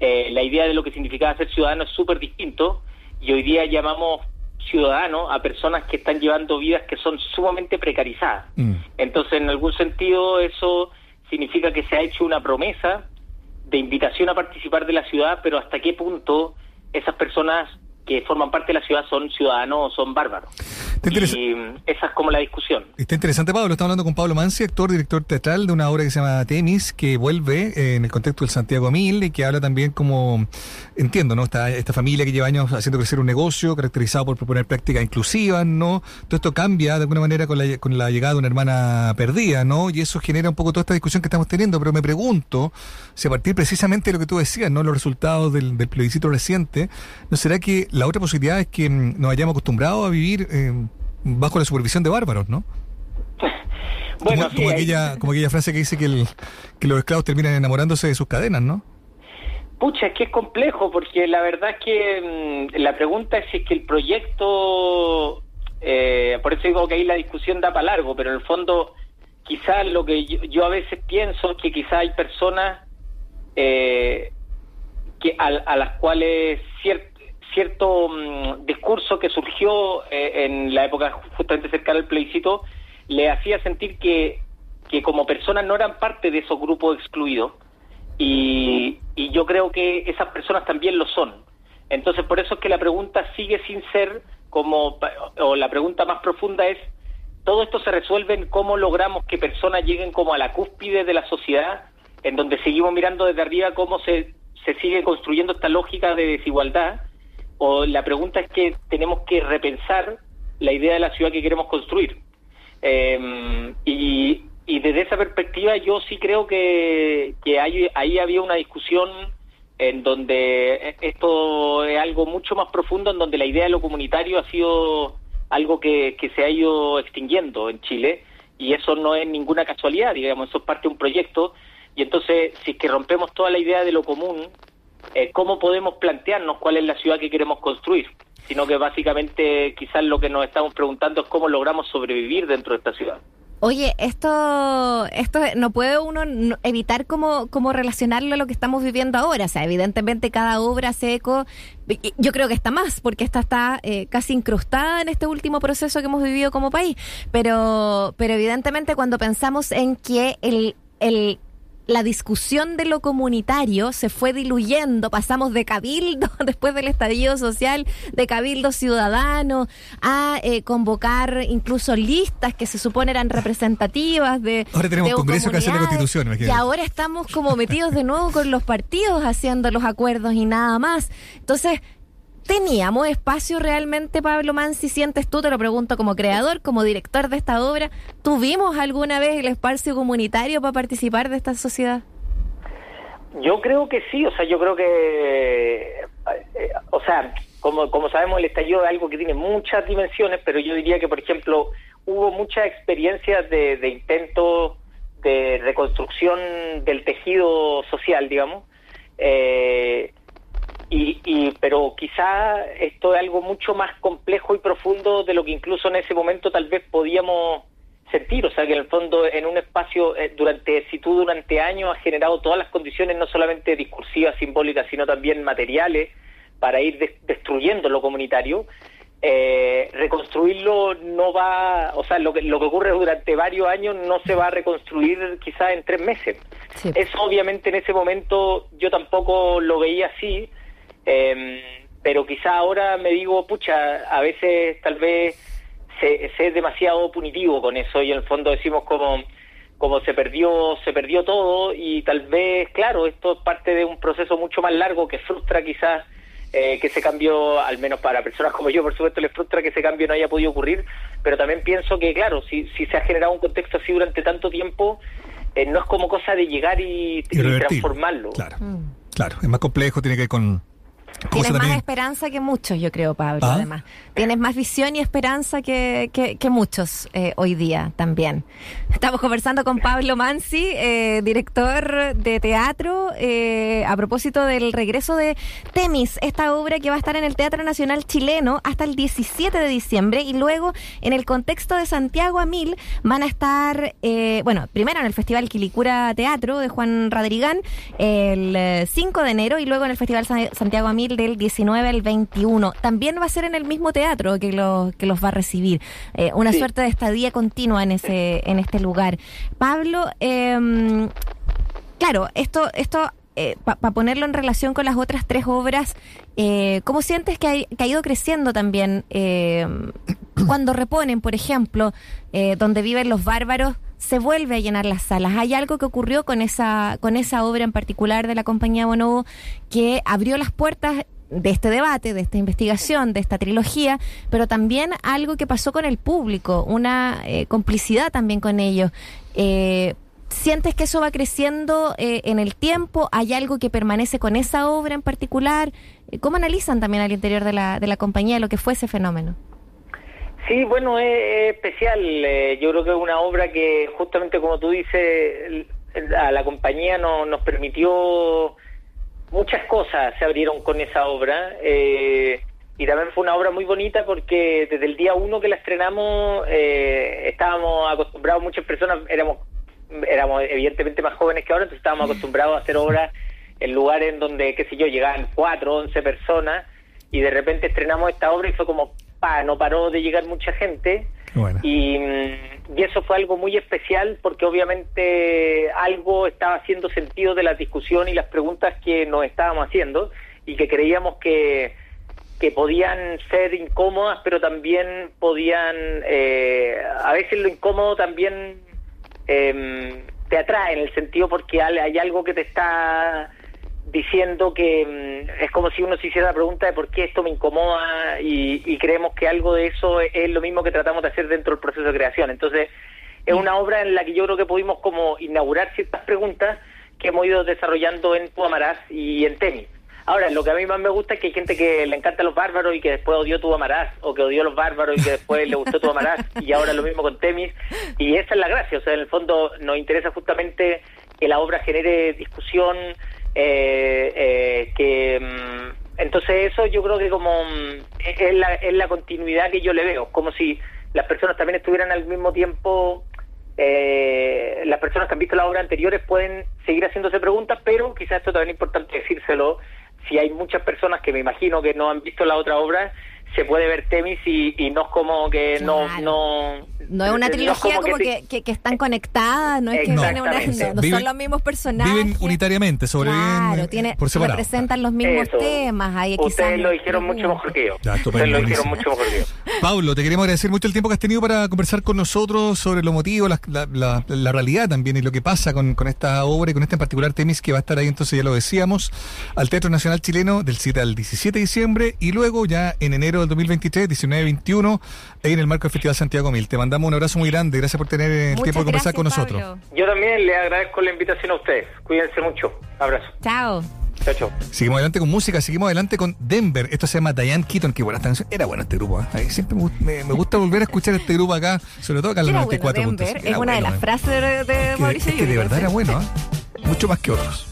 S7: la idea de lo que significaba ser ciudadano es súper distinto y hoy día llamamos ciudadanos a personas que están llevando vidas que son sumamente precarizadas. Mm. Entonces, en algún sentido, eso significa que se ha hecho una promesa de invitación a participar de la ciudad, pero hasta qué punto esas personas que forman parte de la ciudad son ciudadanos o son bárbaros. Y esa es como la discusión.
S2: Está interesante, Pablo. Estamos hablando con Pablo Mansi, actor, director teatral de una obra que se llama Temis, que vuelve eh, en el contexto del Santiago Mil y que habla también como, entiendo, ¿no? Esta, esta familia que lleva años haciendo crecer un negocio caracterizado por proponer prácticas inclusivas, ¿no? Todo esto cambia de alguna manera con la, con la llegada de una hermana perdida, ¿no? Y eso genera un poco toda esta discusión que estamos teniendo, pero me pregunto si a partir precisamente de lo que tú decías, ¿no? Los resultados del, del plebiscito reciente, ¿no será que la otra posibilidad es que mm, nos hayamos acostumbrado a vivir eh, bajo la supervisión de bárbaros, ¿no? <laughs> bueno, como, aquella, como aquella frase que dice que, los esclavos terminan enamorándose de sus cadenas, ¿no?
S7: Pucha, es que es complejo, porque la verdad es que mm, la pregunta es si es que el proyecto, eh, por eso digo que ahí la discusión da para largo, pero en el fondo quizás lo que yo, a veces pienso es que quizás hay personas eh, que a, las cuales cierto cierto mm, discurso que surgió eh, en la época justamente cercana al plebiscito le hacía sentir que, que como personas no eran parte de esos grupos excluidos y, y yo creo que esas personas también lo son. Entonces por eso es que la pregunta sigue sin ser como, o la pregunta más profunda es, todo esto se resuelve en cómo logramos que personas lleguen como a la cúspide de la sociedad, en donde seguimos mirando desde arriba cómo se, se sigue construyendo esta lógica de desigualdad o la pregunta es que tenemos que repensar la idea de la ciudad que queremos construir. Em, y, desde esa perspectiva yo sí creo que, que ahí había una discusión en donde esto es algo mucho más profundo, en donde la idea de lo comunitario ha sido algo que, que se ha ido extinguiendo en Chile y eso no es ninguna casualidad, digamos, eso es parte de un proyecto y entonces si es que rompemos toda la idea de lo común eh, cómo podemos plantearnos cuál es la ciudad que queremos construir, sino que básicamente quizás lo que nos estamos preguntando es cómo logramos sobrevivir dentro de esta ciudad.
S3: Oye, esto, esto no puede uno evitar cómo, cómo relacionarlo a lo que estamos viviendo ahora. O sea, evidentemente cada obra se eco, yo creo que está más, porque esta está eh, casi incrustada en este último proceso que hemos vivido como país. Pero, pero evidentemente cuando pensamos en que el, el la discusión de lo comunitario se fue diluyendo, pasamos de cabildo, <laughs> después del estallido social, de cabildo ciudadano, a eh, convocar incluso listas que se supone eran representativas de...
S2: Ahora tenemos Congreso que hace la Constitución.
S3: Y ahora estamos como metidos de nuevo con los partidos haciendo los acuerdos y nada más. Entonces, ¿Teníamos espacio realmente, Pablo Mansi? ¿Sientes tú? Te lo pregunto como creador, como director de esta obra. ¿Tuvimos alguna vez el espacio comunitario para participar de esta sociedad?
S7: Yo creo que sí, o sea, yo creo que, eh, o sea, como, como sabemos, el estallido es algo que tiene muchas dimensiones, pero yo diría que, por ejemplo, hubo muchas experiencias de, de intentos de reconstrucción del tejido social, digamos. Eh, y, y, pero quizá esto es algo mucho más complejo y profundo de lo que incluso en ese momento tal vez podíamos sentir, o sea que en el fondo en un espacio eh, durante si tú durante años has generado todas las condiciones no solamente discursivas, simbólicas, sino también materiales para ir destruyendo lo comunitario, eh, reconstruirlo no va, o sea, lo que, lo que ocurre durante varios años no se va a reconstruir quizás en tres meses. Eso obviamente en ese momento yo tampoco lo veía así, eh, pero quizá ahora me digo, pucha, a veces tal vez se, es demasiado punitivo con eso y en el fondo decimos como como se perdió se perdió todo y tal vez claro esto es parte de un proceso mucho más largo que frustra quizás eh, que ese cambio, al menos para personas como yo, por supuesto, les frustra que ese cambio no haya podido ocurrir, pero también pienso que, claro, si, si se ha generado un contexto así durante tanto tiempo, eh, no es como cosa de llegar y, transformarlo.
S2: Claro, claro, es más complejo, tiene que ver con
S3: Tienes más esperanza que muchos, yo creo, Pablo, ¿Ah? además. Tienes más visión y esperanza que, que, muchos eh, hoy día también. Estamos conversando con Pablo Mansi, eh, director de teatro, eh, a propósito del regreso de Temis, esta obra que va a estar en el Teatro Nacional Chileno hasta el 17 de diciembre y luego en el contexto de Santiago a Mil van a estar, bueno, primero en el Festival Quilicura Teatro de Juan Radrigán el 5 de enero y luego en el Festival Santiago a Mil del 19 al 21. También va a ser en el mismo teatro que los, que los va a recibir. Eh, una suerte de estadía continua en, ese, en este lugar. Pablo, eh, claro, esto, esto eh, para ponerlo en relación con las otras tres obras, eh, ¿cómo sientes que ha, ido creciendo también eh, cuando reponen, por ejemplo, eh, donde viven los bárbaros? se vuelve a llenar las salas. Hay algo que ocurrió con esa, con esa obra en particular de la compañía Bonobo que abrió las puertas de este debate, de esta investigación, de esta trilogía, pero también algo que pasó con el público, una complicidad también con ellos. Eh, ¿Sientes que eso va creciendo eh, en el tiempo? ¿Hay algo que permanece con esa obra en particular? Eh, ¿Cómo analizan también al interior de la, de la compañía lo que fue ese fenómeno?
S7: Sí, bueno, es, especial. Eh, yo creo que es una obra que justamente como tú dices, a la compañía no, nos permitió muchas cosas, se abrieron con esa obra. y también fue una obra muy bonita porque desde el día uno que la estrenamos estábamos acostumbrados, muchas personas éramos éramos evidentemente más jóvenes que ahora, entonces estábamos acostumbrados a hacer obras en lugares en donde, qué sé yo, llegaban cuatro, once personas y de repente estrenamos esta obra y fue como, no paró de llegar mucha gente. Y, y, eso fue algo muy especial porque obviamente algo estaba haciendo sentido de la discusión y las preguntas que nos estábamos haciendo y que creíamos que, que podían ser incómodas, pero también podían, eh, a veces lo incómodo también eh, te atrae en el sentido porque hay algo que te está diciendo que mm, es como si uno se hiciera la pregunta de por qué esto me incomoda y, creemos que algo de eso es, lo mismo que tratamos de hacer dentro del proceso de creación. Entonces, es una obra en la que yo creo que pudimos como inaugurar ciertas preguntas que hemos ido desarrollando en Tuamaraz y en Tenis. Ahora, lo que a mí más me gusta es que hay gente que le encanta los bárbaros y que después odió tu amarás, o que odió los bárbaros y que después le gustó tu amarás, y ahora lo mismo con Temis. Y esa es la gracia, o sea, en el fondo nos interesa justamente que la obra genere discusión, que... Mm, entonces eso yo creo que como mm, es la, es la continuidad que yo le veo, como si las personas también estuvieran al mismo tiempo eh, las personas que han visto las obras anteriores pueden seguir haciéndose preguntas, pero quizás esto también es importante decírselo, si hay muchas personas que me imagino que no han visto la otra obra, se puede ver Temis y, y no es como que no, no
S3: no es una trilogía como, que, que, están conectadas, no es que una, no, son los mismos personajes.
S2: Viven unitariamente, sobreviven
S3: tiene, por separado. Representan los mismos temas. Ahí
S7: Ustedes lo dijeron mucho mejor que yo. Ustedes lo dijeron mucho mejor que yo.
S2: Pablo, te queremos agradecer mucho el tiempo que has tenido para conversar con nosotros sobre lo motivo, la, la, la, realidad también y lo que pasa con, con, esta obra y con este en particular Temis que va a estar ahí, entonces ya lo decíamos, al Teatro Nacional Chileno del 7 al 17 de diciembre y luego ya en enero del 2023, 19-21, en el marco del Festival Santiago Mil. Te mandamos un abrazo muy grande. Gracias por tener el tiempo de conversar con nosotros.
S7: Yo también le agradezco la invitación a ustedes. Cuídense mucho. Abrazo.
S3: Chao.
S7: Chao, chao.
S8: Seguimos adelante con música, seguimos adelante con Denver. Esto se llama Diane Keaton, que buena canción. Era bueno este grupo. ¿eh? Siempre me, gusta volver a escuchar este grupo acá, sobre todo acá en el 94.
S3: Denver es una de las frases de, Mauricio.
S8: Es que, de verdad era bueno, ¿eh? mucho más que otros.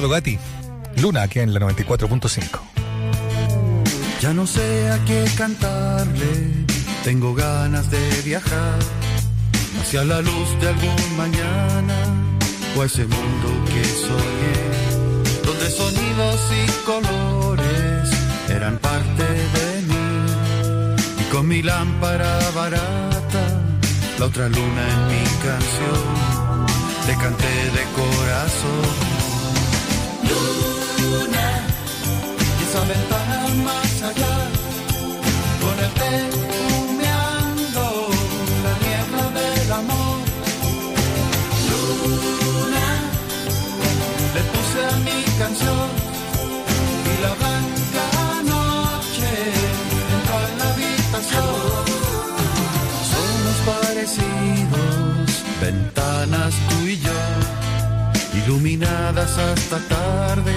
S8: Eduardo Gatti, Luna, aquí en la 94.5.
S9: Ya no sé a qué cantarle, tengo ganas de viajar hacia la luz de algún mañana o a ese mundo que soñé, donde sonidos y colores eran parte de mí y con mi lámpara barata, la otra luna en mi canción, te canté de corazón. Luna, y esa ventana más allá, con el té humeando la niebla del amor. Luna, le puse a mi canción y la blanca noche entró en la habitación. Somos parecidos, ventanas tú y yo, iluminadas hasta tarde,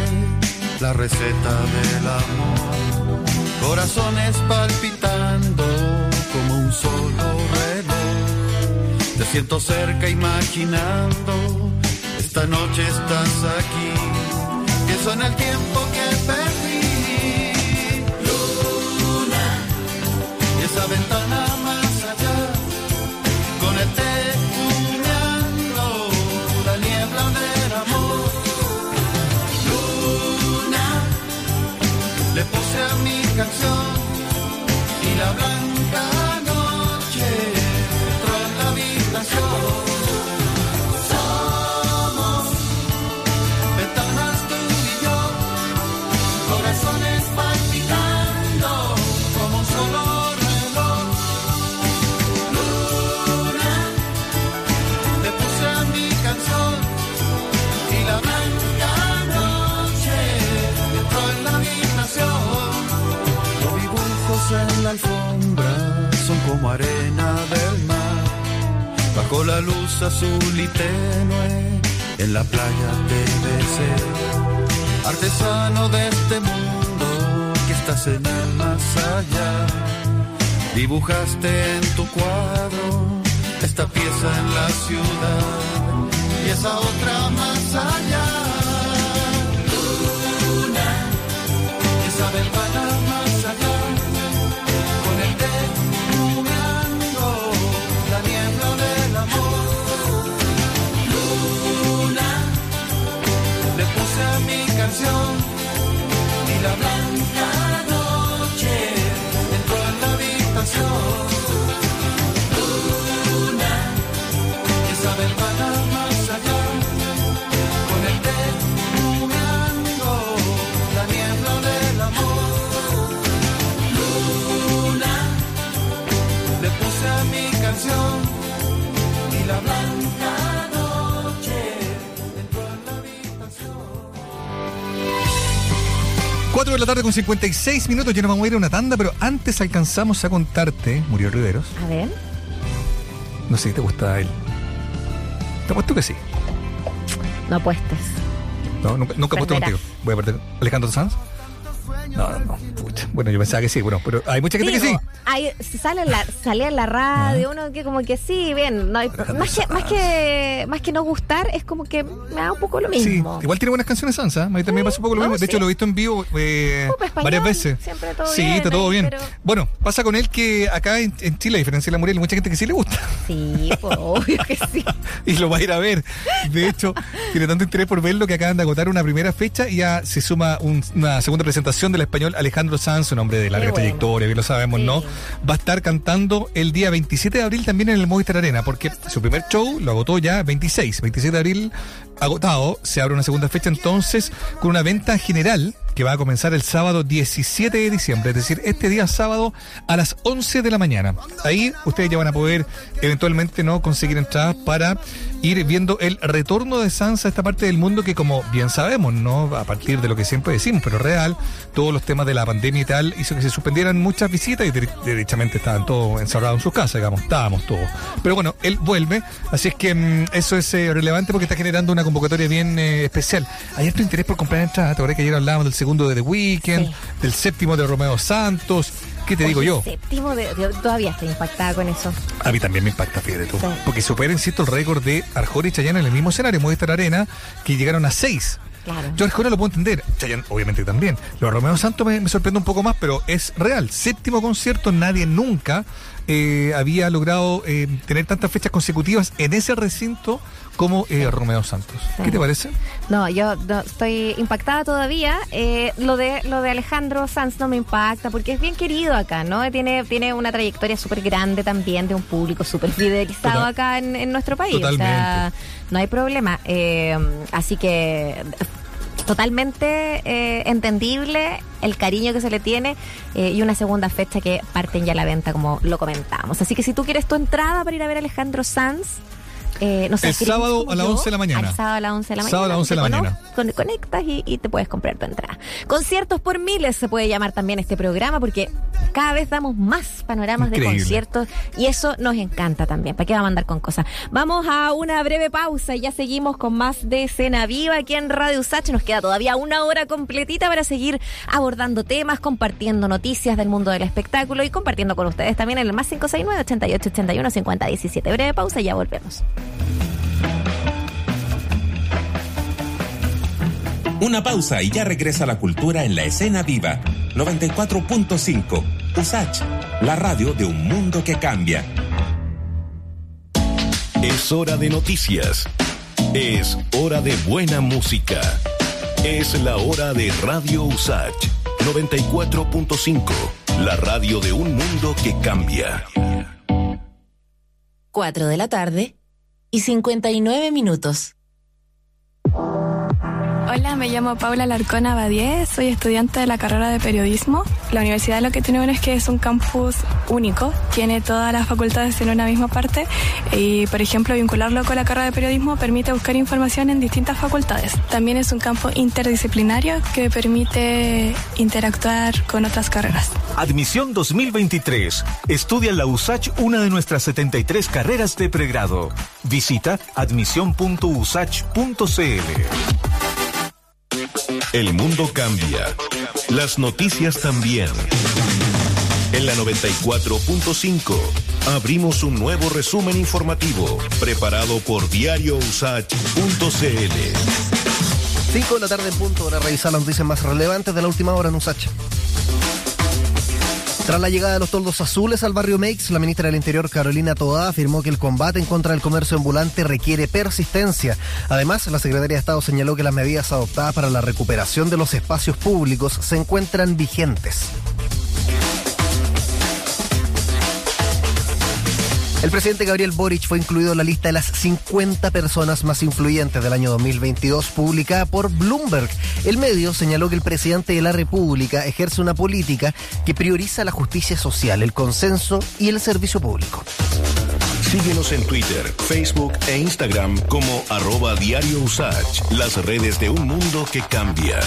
S9: la receta del amor. Corazones palpitando como un solo reloj. Te siento cerca imaginando, esta noche estás aquí. Pienso en el tiempo que perdí. Luna, y esa ventana como arena del mar. Bajo la luz azul y tenue, en la playa te besé. Artesano de este mundo que estás en el más allá. Dibujaste en tu cuadro esta pieza en la ciudad y esa otra más allá. Canción y la blanca
S2: 4 de la tarde con 56 minutos, ya nos vamos a ir a una tanda, pero antes alcanzamos a contarte, Muriel Riveros,
S3: A ver.
S2: no sé si te gusta él. Te apuesto que sí.
S3: No apuestes.
S2: No, nunca, nunca apuesto contigo. Voy a perder. ¿Alejandro Sanz? No, no, no. Pucha. Bueno, yo pensaba que sí, bueno, pero hay mucha gente que sí.
S3: Si sale en la, salía en la radio, uno que como que sí, bien, no hay- más, que, más, que, más que no gustar, es como que me da un poco lo
S2: Sí,
S3: mismo.
S2: igual tiene buenas canciones Sansa. A mí también me pasó un poco lo
S3: no,
S2: mismo. De
S3: sí.
S2: hecho, lo he visto en vivo eh,
S3: Opa, español,
S2: varias veces.
S3: siempre todo
S2: sí,
S3: bien
S2: está todo
S3: ahí,
S2: bien.
S3: pero-
S2: Bueno, pasa con él que acá en, en Chile, a diferencia de la Muriel, hay mucha gente que sí le gusta.
S3: Sí, pues, obvio que sí. <laughs>
S2: y lo va a ir a ver. De hecho, tiene tanto interés por verlo que acaban de agotar una primera fecha y ya se suma un- una segunda presentación del español Alejandro Sanz, un hombre de larga
S3: bueno.
S2: trayectoria, bien lo sabemos,
S3: Sí.
S2: ¿no? Va a estar cantando el día 27 de abril también en el Movistar Arena, porque su primer show lo agotó ya 26, 27 de abril agotado, se abre una segunda fecha entonces con una venta general que va a comenzar el sábado 17 de diciembre, es decir, este día sábado a las 11 de la mañana. Ahí ustedes ya van a poder eventualmente no conseguir entradas para ir viendo el retorno de Sansa a esta parte del mundo que como bien sabemos, no a partir de lo que siempre decimos, pero real, todos los temas de la pandemia y tal hizo que se suspendieran muchas visitas y dere- derechamente estaban todos encerrados en sus casas, digamos, estábamos todos. Pero bueno, él vuelve, así es que mm, eso es eh, relevante porque está generando una convocatoria bien eh, especial. Hay tu interés por comprar entradas, te acuerdas que ayer hablábamos del segundo de The Weeknd,
S3: Sí.
S2: del séptimo de Romeo Santos, ¿qué te digo yo?
S3: Séptimo de, yo todavía estoy impactada con eso.
S2: A mí también me impacta, fíjate tú.
S3: Sí.
S2: Porque supera, insisto, el récord de Arjona y Chayanne en el mismo escenario, Movistar Arena, que llegaron a seis.
S3: Claro.
S2: Yo Arjona lo puedo entender, Chayanne obviamente también. Lo de Romeo Santos me, me sorprende un poco más, pero es real. Séptimo concierto, nadie nunca eh, había logrado eh, tener tantas fechas consecutivas en ese recinto como eh, Romeo Santos.
S3: Sí.
S2: ¿Qué te parece?
S3: No, yo no, estoy impactada todavía. Eh, lo de lo de Alejandro Sanz no me impacta porque es bien querido acá, ¿no? Tiene, tiene una trayectoria súper grande también de un público súper fidelizado
S2: Total-
S3: acá en, en nuestro país. O sea,
S2: Totalmente.
S3: no hay problema. Eh, así que totalmente eh, entendible el cariño que se le tiene eh, y una segunda fecha que parten ya a la venta como lo comentamos. Así que si tú quieres tu entrada para ir a ver a Alejandro Sanz, Eh, no sé,
S2: el sábado a las 11 de la mañana.
S3: El sábado a las 11 de la mañana.
S2: Sábado a las 11 de la mañana.
S3: conectas y, te puedes comprar tu entrada. Conciertos por miles se puede llamar también este programa porque cada vez damos más panoramas de conciertos y eso nos encanta también. ¿Para qué vamos a andar con cosas? Vamos a una breve pausa y ya seguimos con más de Escena Viva aquí en Radio Usach. Nos queda todavía una hora completita para seguir abordando temas, compartiendo noticias del mundo del espectáculo y compartiendo con ustedes también en el más 569 88 81 50 17. Breve pausa y ya volvemos.
S1: Una pausa y ya regresa la cultura en la escena viva. 94.5. USACH, la radio de un mundo que cambia.
S5: Es hora de noticias. Es hora de buena música. Es la hora de Radio USACH. 94.5. La radio de un mundo que cambia.
S4: 4 de la tarde y 59 minutos.
S10: Hola, me llamo Paula Larcona Badié, soy estudiante de la carrera de periodismo. La universidad lo que tiene bueno es que es un campus único, tiene todas las facultades en una misma parte y, por ejemplo, vincularlo con la carrera de periodismo permite buscar información en distintas facultades. También es un campo interdisciplinario que permite interactuar con otras carreras.
S11: Admisión 2023. Estudia en la USACH una de nuestras 73 carreras de pregrado. Visita admisión.usach.cl.
S5: El mundo cambia. Las noticias también. En la 94.5 abrimos un nuevo resumen informativo preparado por diariousach.cl.
S12: 5 de la tarde en punto para revisar las noticias más relevantes de la última hora en USACH. Tras la llegada de los toldos azules al barrio Meix, la ministra del Interior, Carolina Toá, afirmó que el combate en contra del comercio ambulante requiere persistencia. Además, la Secretaría de Estado señaló que las medidas adoptadas para la recuperación de los espacios públicos se encuentran vigentes. El presidente Gabriel Boric fue incluido en la lista de las 50 personas más influyentes del año 2022 publicada por Bloomberg. El medio señaló que el presidente de la República ejerce una política que prioriza la justicia social, el consenso y el servicio público.
S5: Síguenos en Twitter, Facebook e Instagram como arroba diario Usach, las redes de un mundo que cambia.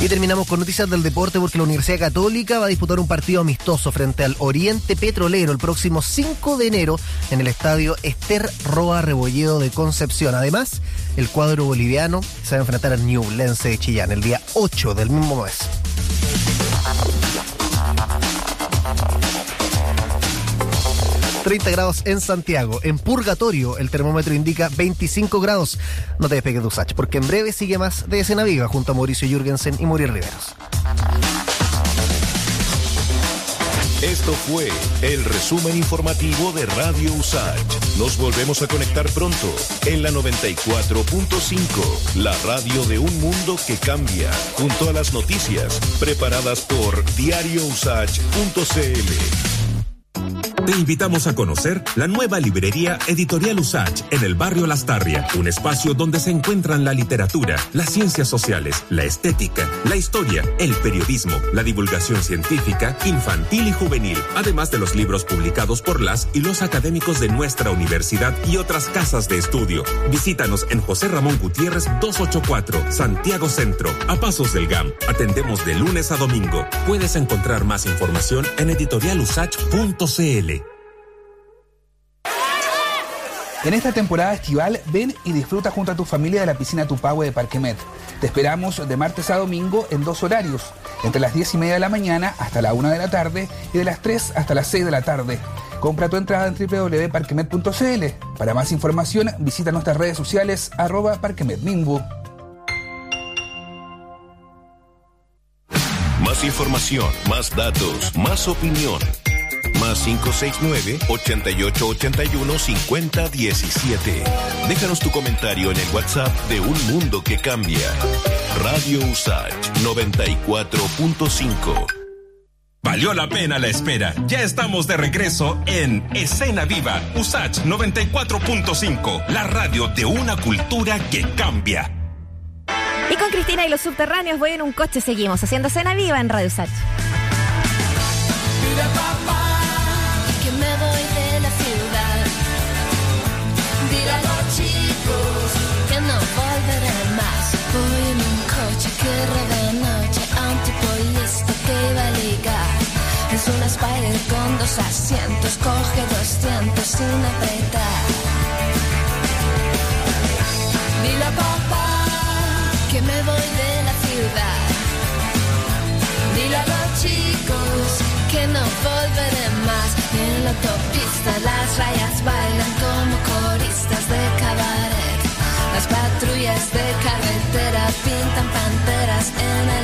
S12: Y terminamos con noticias del deporte porque la Universidad Católica va a disputar un partido amistoso frente al Oriente Petrolero el próximo 5 de enero en el estadio Esther Roa Rebolledo de Concepción. Además, el cuadro boliviano se va a enfrentar al Lense de Chillán el día 8 del mismo mes. 30 grados en Santiago. En Purgatorio, el termómetro indica 25 grados. No te despegues de Usach, porque en breve sigue más de Escena Viva junto a Mauricio Jürgensen y Muriel Riveros.
S5: Esto fue el resumen informativo de Radio Usach. Nos volvemos a conectar pronto en la 94.5, la radio de un mundo que cambia, junto a las noticias preparadas por diariousach.cl.
S1: Te invitamos a conocer la nueva librería Editorial Usach en el barrio Lastarria, un espacio donde se encuentran la literatura, las ciencias sociales, la estética, la historia, el periodismo, la divulgación científica, infantil y juvenil, además de los libros publicados por las y los académicos de nuestra universidad y otras casas de estudio. Visítanos en José Ramón Gutiérrez 284, Santiago Centro, a pasos del GAM. Atendemos de lunes a domingo. Puedes encontrar más información en
S13: En esta temporada estival, ven y disfruta junto a tu familia de la piscina Tupahue de Parquemet. Te esperamos de martes a domingo en dos horarios, entre las 10 y media de la mañana hasta la 1 de la tarde y de las 3 hasta las 6 de la tarde. Compra tu entrada en www.parquemet.cl. Para más información, visita nuestras redes sociales arroba parquemetmimbu.
S5: Más información, más datos, más opinión. Más 569-8881-5017. Déjanos tu comentario en el WhatsApp de Un Mundo que Cambia. Radio Usach 94.5.
S1: Valió la pena la espera. Ya estamos de regreso en Escena Viva, Usach 94.5, la radio de una cultura que cambia.
S3: Y con Cristina y los subterráneos voy en un coche, seguimos haciendo Escena Viva en Radio Usach. sin apretar.
S14: Ni la papá que me voy de la ciudad. Ni a los chicos que no volveré más. En la autopista las rayas bailan como coristas de cabaret. Las patrullas de carretera pintan panteras en el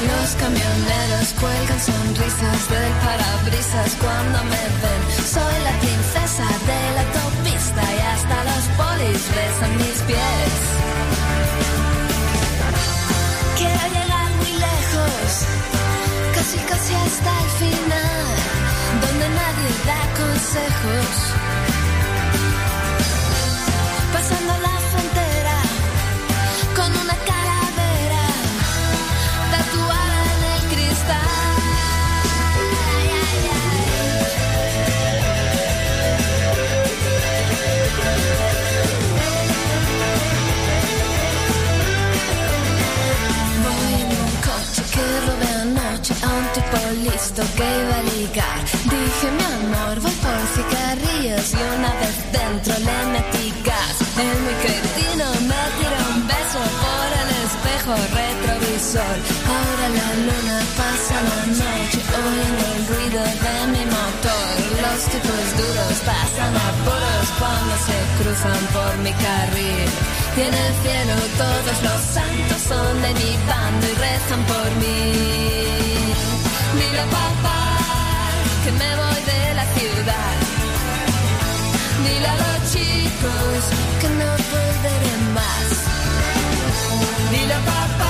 S14: Los camioneros cuelgan sonrisas del parabrisas cuando me ven. Soy la princesa de la autopista y hasta los polis besan mis pies. Quiero llegar muy lejos, casi casi hasta el final, donde nadie da consejos. Listo que iba a ligar. Dije, mi amor, voy por cigarrillos y una vez dentro le metí gas. El muy cretino me tiró un beso por el espejo retrovisor. Ahora la luna pasa la noche oyendo el ruido de mi motor. Los tipos duros pasan apuros cuando se cruzan por mi carril. Y en el cielo todos los santos son de mi bando y rezan por mí. Dile papá que me voy de la ciudad. Dile a los chicos que no volveré más. Dile papá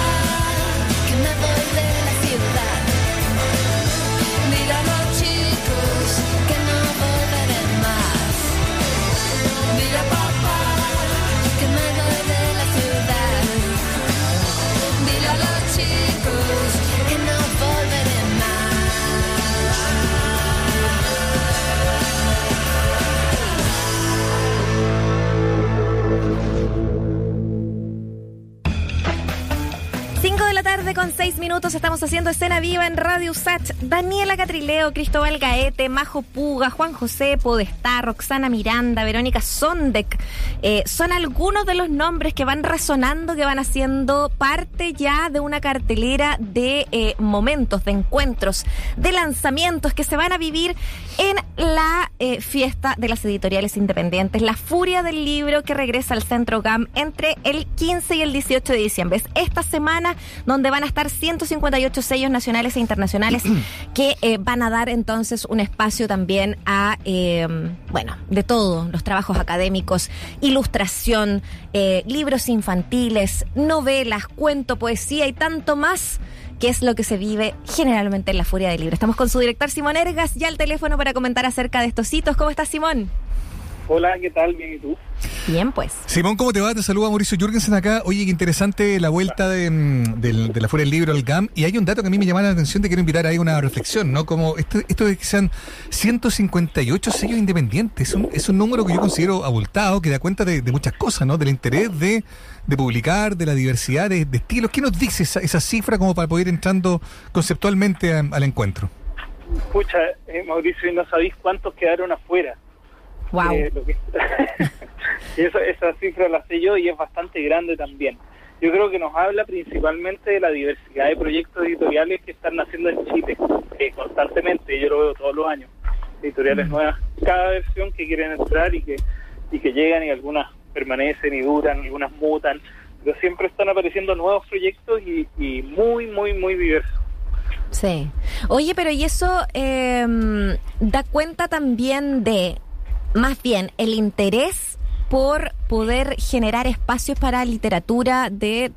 S3: tarde con 6 minutos estamos haciendo escena viva en Radio Sach. Daniela Catrileo, Cristóbal Gaete, Majo Puga, Juan José Podestá, Roxana Miranda, Verónica Sondek. eh, son algunos de los nombres que van resonando, que van haciendo parte ya de una cartelera de eh, momentos, de encuentros, de lanzamientos que se van a vivir en la eh, fiesta de las editoriales independientes, la furia del libro que regresa al Centro GAM entre el 15 y el 18 de diciembre. Es esta semana donde van a estar 158 sellos nacionales e internacionales <clears throat> que eh, van a dar entonces un espacio también a, eh, bueno, de todo, los trabajos académicos, ilustración, eh, libros infantiles, novelas, cuento, poesía y tanto más que es lo que se vive generalmente en la Furia del Libro. Estamos con su director Simón Ergas ya al teléfono para comentar acerca de estos hitos. ¿Cómo estás, Simón?
S15: Hola, ¿qué tal? Bien, ¿y tú?
S3: Bien, pues.
S2: Simón, ¿cómo te va? Te saluda Mauricio Jürgensen acá. Oye, qué interesante la vuelta de, mm, del- de la Fuera del Libro al GAM. Y hay un dato que a mí me llama la atención, te quiero invitar ahí a una reflexión, ¿no? Como esto, esto de que sean 158 sellos independientes. Es un, es un número que yo considero abultado, que da cuenta de, de muchas cosas, ¿no? Del interés de, de publicar, de la diversidad de, de estilos. ¿Qué nos dice esa, esa cifra como para poder ir entrando conceptualmente a- al encuentro?
S15: Pucha, eh, Mauricio, no sabéis cuántos quedaron afuera.
S3: Wow.
S15: Eh, lo que- <laughs> eso- esa cifra la sé yo y es bastante grande también. Yo creo que nos habla principalmente de la diversidad de proyectos editoriales que están naciendo en Chile eh, constantemente. Yo lo veo todos los años. Editoriales nuevas, cada versión que quieren entrar y que, y que llegan y algunas permanecen y duran, algunas mutan. Pero siempre están apareciendo nuevos proyectos y, y muy, muy, muy diversos.
S3: Sí. Oye, pero y eso eh, da cuenta también de, más bien, el interés por poder generar espacios para literatura de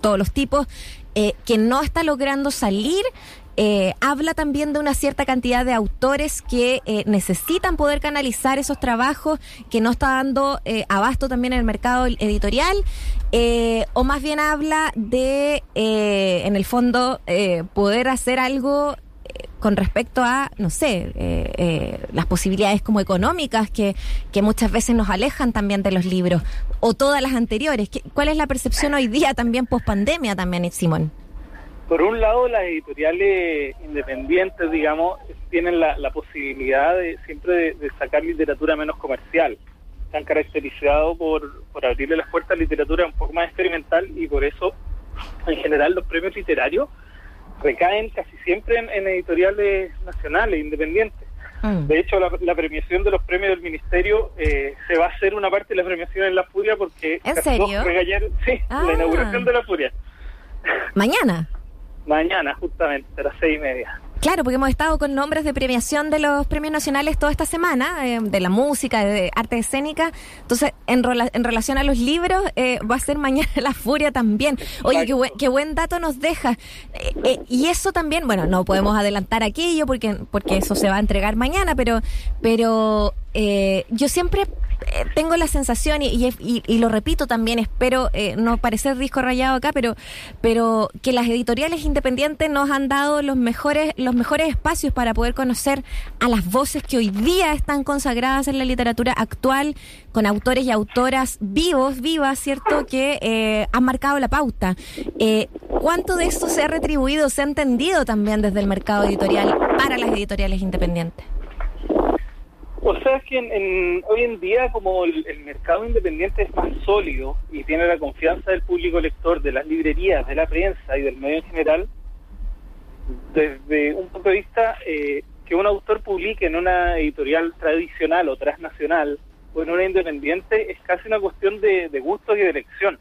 S3: todos los tipos eh, que no está logrando salir eh, habla también de una cierta cantidad de autores que eh, necesitan poder canalizar esos trabajos, que no está dando abasto también en el mercado editorial, o más bien habla de, en el fondo, poder hacer algo con respecto a, no sé, las posibilidades como económicas que, que muchas veces nos alejan también de los libros, o todas las anteriores. ¿Cuál es la percepción hoy día también post pandemia también, Simón?
S15: por un lado, las editoriales independientes, digamos, tienen la, posibilidad de siempre de, sacar literatura menos comercial. Se han caracterizado por, por abrirle las puertas a literatura un poco más experimental y por eso, en general, los premios literarios recaen casi siempre en, editoriales nacionales, independientes. Mm. De hecho, la, premiación de los premios del Ministerio eh, se va a hacer una parte de la premiación en La Furia porque...
S3: ¿En serio?
S15: sí, la ah. inauguración de La Furia.
S3: ¿Mañana?
S15: Mañana, justamente, a las seis y media.
S3: Claro, porque hemos estado con nombres de premiación de los premios nacionales toda esta semana, eh, de la música, de arte escénica. Entonces, en, relación a los libros, eh, va a ser mañana <laughs> La Furia también. Oye, qué buen, qué buen dato nos deja. Eh, y eso también, bueno, no podemos adelantar aquello porque, porque eso se va a entregar mañana, pero, pero yo siempre eh, tengo la sensación, y, y, lo repito también, espero eh, no parecer disco rayado acá, pero, pero que las editoriales independientes nos han dado los mejores, los mejores espacios para poder conocer a las voces que hoy día están consagradas en la literatura actual, con autores y autoras vivos, vivas, ¿cierto?, que eh, han marcado la pauta. ¿Cuánto de esto se ha retribuido, se ha entendido también desde el mercado editorial para las editoriales independientes?
S15: O sea, es que en, hoy en día como el, mercado independiente es más sólido y tiene la confianza del público lector, de las librerías, de la prensa y del medio en general, desde un punto de vista eh, que un autor publique en una editorial tradicional o transnacional o en una independiente es casi una cuestión de, de gusto y de elección.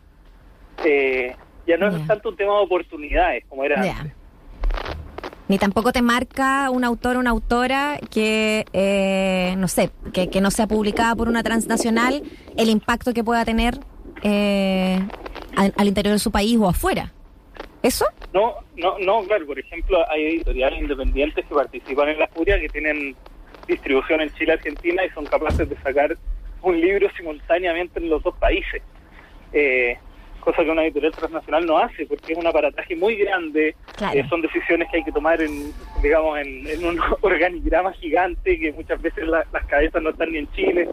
S15: Eh, ya no es tanto un tema de oportunidades como era antes
S3: ni tampoco te marca un autor o una autora que, eh, no sé, que, no sea publicada por una transnacional, el impacto que pueda tener eh, al, interior de su país o afuera. ¿Eso?
S15: No, no, no, claro. Por ejemplo, hay editoriales independientes que participan en la Furia que tienen distribución en Chile, Argentina y son capaces de sacar un libro simultáneamente en los dos países. Eh, cosa que una editorial transnacional no hace, porque es un aparataje muy grande, eh, son decisiones que hay que tomar en, digamos, en, un <laughs> organigrama gigante, que muchas veces las cabezas no están ni en Chile.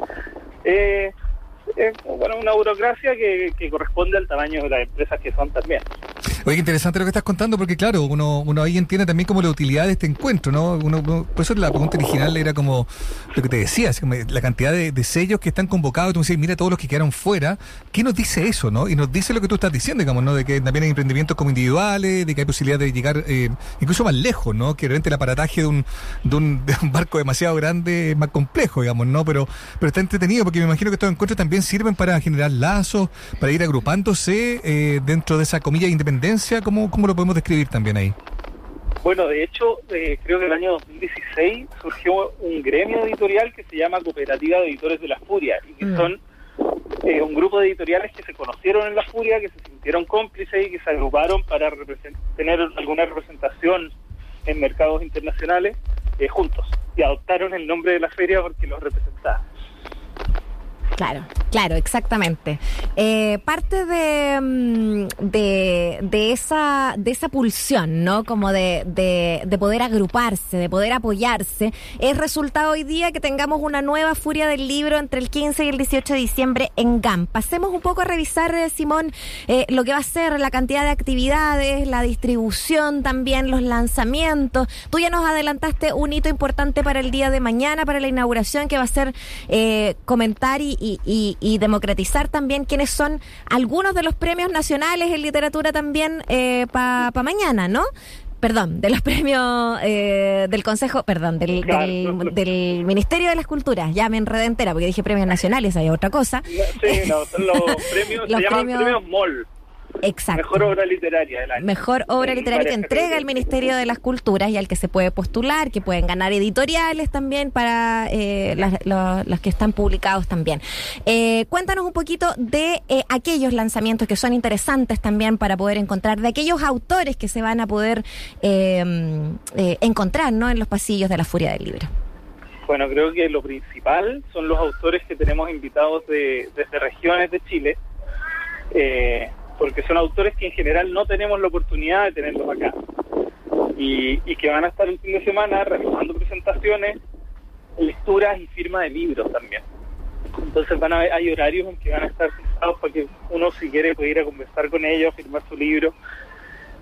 S15: Eh, es bueno, una burocracia que, que corresponde al tamaño de las empresas que son también.
S2: Oye, qué interesante lo que estás contando, porque claro, uno, uno ahí entiende también como la utilidad de este encuentro, ¿no? Uno, por eso la pregunta original era como lo que te decía, la cantidad de, sellos que están convocados, tú me decías, mira todos los que quedaron fuera, ¿qué nos dice eso, no? Y nos dice lo que tú estás diciendo, digamos, ¿no? De que también hay emprendimientos como individuales, de que hay posibilidad de llegar eh, incluso más lejos, ¿no? Que realmente el aparataje de un, de un, barco demasiado grande es más complejo, digamos, ¿no? Pero, pero está entretenido, porque me imagino que estos encuentros también sirven para generar lazos, para ir agrupándose eh, dentro de esa comilla de ¿Cómo, cómo lo podemos describir también ahí?
S15: Bueno, de hecho, eh, creo que el año 2016 surgió un gremio editorial que se llama Cooperativa de Editores de la Furia, y que mm. son eh, un grupo de editoriales que se conocieron en la Furia, que se sintieron cómplices y que se agruparon para tener alguna representación en mercados internacionales eh, juntos, y adoptaron el nombre de la feria porque los representaba.
S3: Claro, claro, exactamente. Eh, parte mm, de, de, esa, de esa pulsión, ¿no? Como de, de, poder agruparse, de poder apoyarse, es resultado hoy día que tengamos una nueva furia del libro entre el 15 y el 18 de diciembre en GAM. Pasemos un poco a revisar, eh, Simón, eh, lo que va a ser la cantidad de actividades, la distribución también, los lanzamientos. Tú ya nos adelantaste un hito importante para el día de mañana, para la inauguración, que va a ser comentar y y, democratizar también quiénes son algunos de los premios nacionales en literatura también eh, para mañana, ¿no? Perdón, de los <laughs> premios eh, del Consejo, perdón, del, del, Ministerio de las Culturas, ya me enredé porque dije premios nacionales, hay otra cosa.
S15: Sí, no, son los <laughs> premios, se llaman premios MOL.
S3: Exacto.
S15: Mejor obra literaria del año.
S3: Mejor obra literaria que entrega el Ministerio de las Culturas y al que se puede postular, que pueden ganar editoriales también para eh, las, que están publicados también. Eh, cuéntanos un poquito de eh, aquellos lanzamientos que son interesantes también para poder encontrar, de aquellos autores que se van a poder encontrar ¿no? en los pasillos de la Furia del Libro.
S15: Bueno, creo que lo principal son los autores que tenemos invitados de, desde regiones de Chile. Eh, porque son autores que en general no tenemos la oportunidad de tenerlos acá. Y, que van a estar el fin de semana realizando presentaciones, lecturas y firma de libros también. Entonces van a hay horarios en que van a estar sentados para que uno si quiere pueda ir a conversar con ellos, firmar su libro.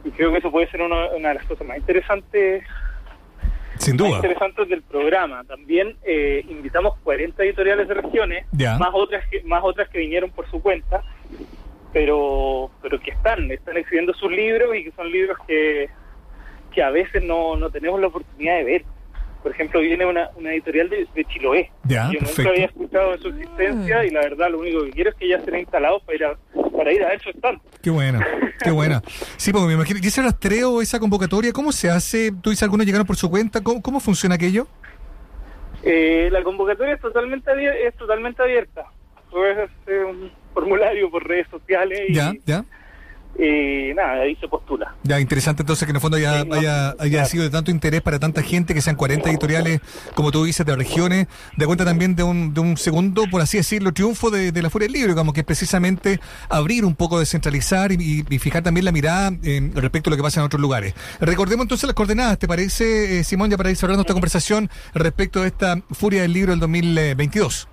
S15: Y creo que eso puede ser una, de las cosas más interesantes
S2: sin duda.
S15: interesantes del programa. También eh, invitamos 40 editoriales de regiones, más otras que, más otras que vinieron por su cuenta, pero pero que están, están exhibiendo sus libros y que son libros que, que a veces no, no tenemos la oportunidad de ver. Por ejemplo, viene una, una editorial de, Chiloé.
S2: Ya,
S15: Yo nunca había escuchado de su existencia y la verdad lo único que quiero es que ya estén instalados para ir a, para ir a hecho están.
S2: Qué buena, qué buena. <laughs> Sí, porque me imagino, ¿y ese rastreo, esa convocatoria, cómo se hace? ¿Tú dices algunos llegaron por su cuenta? ¿Cómo, cómo funciona aquello?
S15: Eh, la convocatoria es totalmente, es totalmente abierta. Hacer un formulario por redes sociales. Y,
S2: ya, ya.
S15: Y nada, ahí se postula.
S2: Ya, interesante entonces que en el fondo haya, haya, sido de tanto interés para tanta gente, que sean 40 editoriales, como tú dices, de regiones, de cuenta también de un, de un segundo, por así decirlo, triunfo de, la Furia del Libro, como que es precisamente abrir un poco, descentralizar y, fijar también la mirada respecto a lo que pasa en otros lugares. Recordemos entonces las coordenadas, ¿te parece, eh, Simón, ya para ir cerrando esta conversación respecto de esta Furia del Libro del 2022?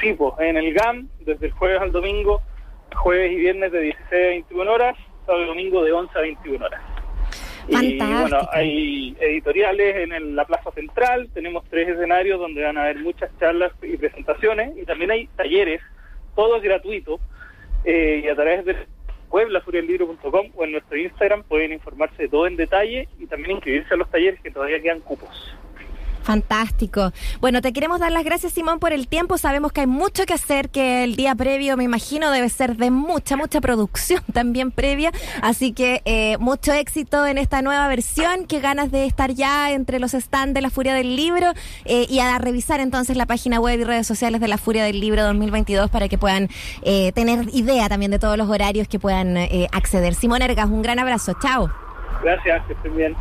S15: Sí, pues en el GAM, desde el jueves al domingo, jueves y viernes de 16 a 21 horas, sábado y domingo de 11 a 21 horas. Y bueno, hay editoriales en la Plaza Central, tenemos tres escenarios donde van a haber muchas charlas y presentaciones, y también hay talleres, todo es gratuito, eh, y a través de web, lafurialibro.com o en nuestro Instagram pueden informarse de todo en detalle y también inscribirse a los talleres que todavía quedan cupos.
S3: Fantástico. Bueno, te queremos dar las gracias, Simón, por el tiempo. Sabemos que hay mucho que hacer, que el día previo, me imagino, debe ser de mucha, mucha producción <laughs> también previa. Así que eh, mucho éxito en esta nueva versión. Qué ganas de estar ya entre los stands de la Furia del Libro eh, y a revisar entonces la página web y redes sociales de la Furia del Libro 2022 para que puedan eh, tener idea también de todos los horarios que puedan acceder. Simón Ergas, un gran abrazo. Chao.
S15: Gracias, que estén bien.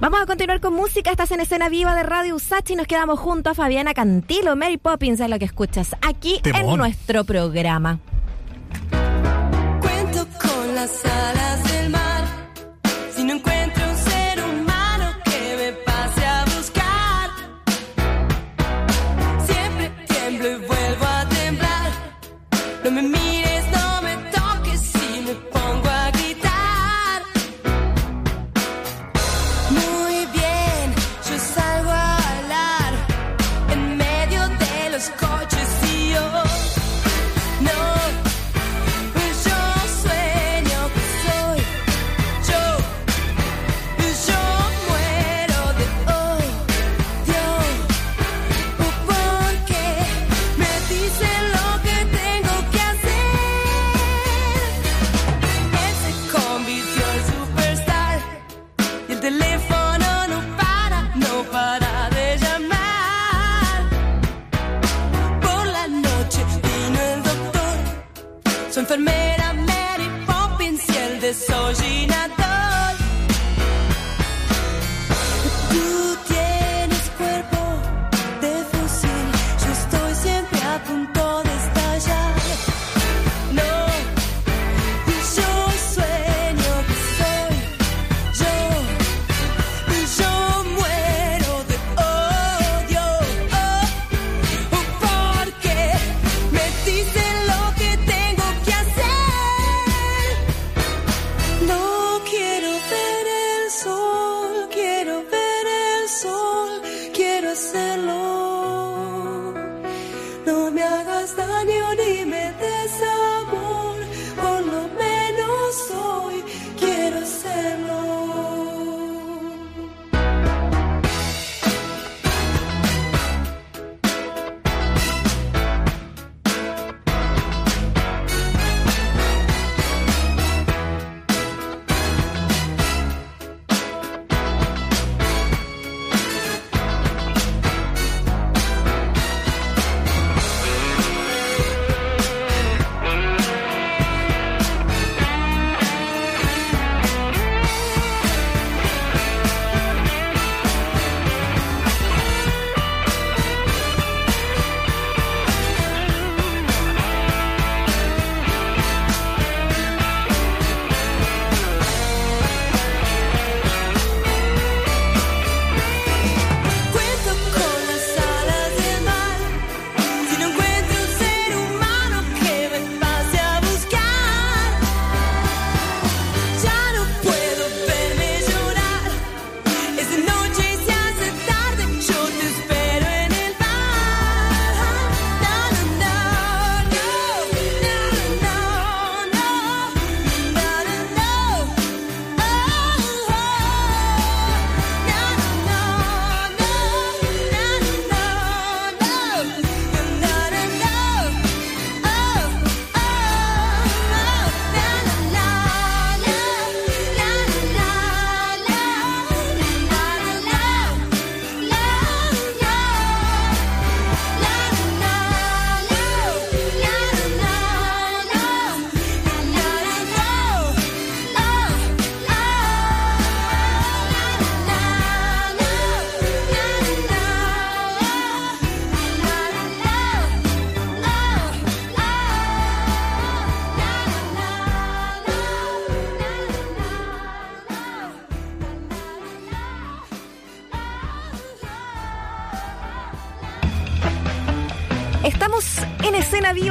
S3: Vamos a continuar con música. Estás en escena viva de Radio Usachi y nos quedamos junto a Fabiana Cantilo. Mary Poppins es lo que escuchas aquí en nuestro programa.
S14: Cuento con las alas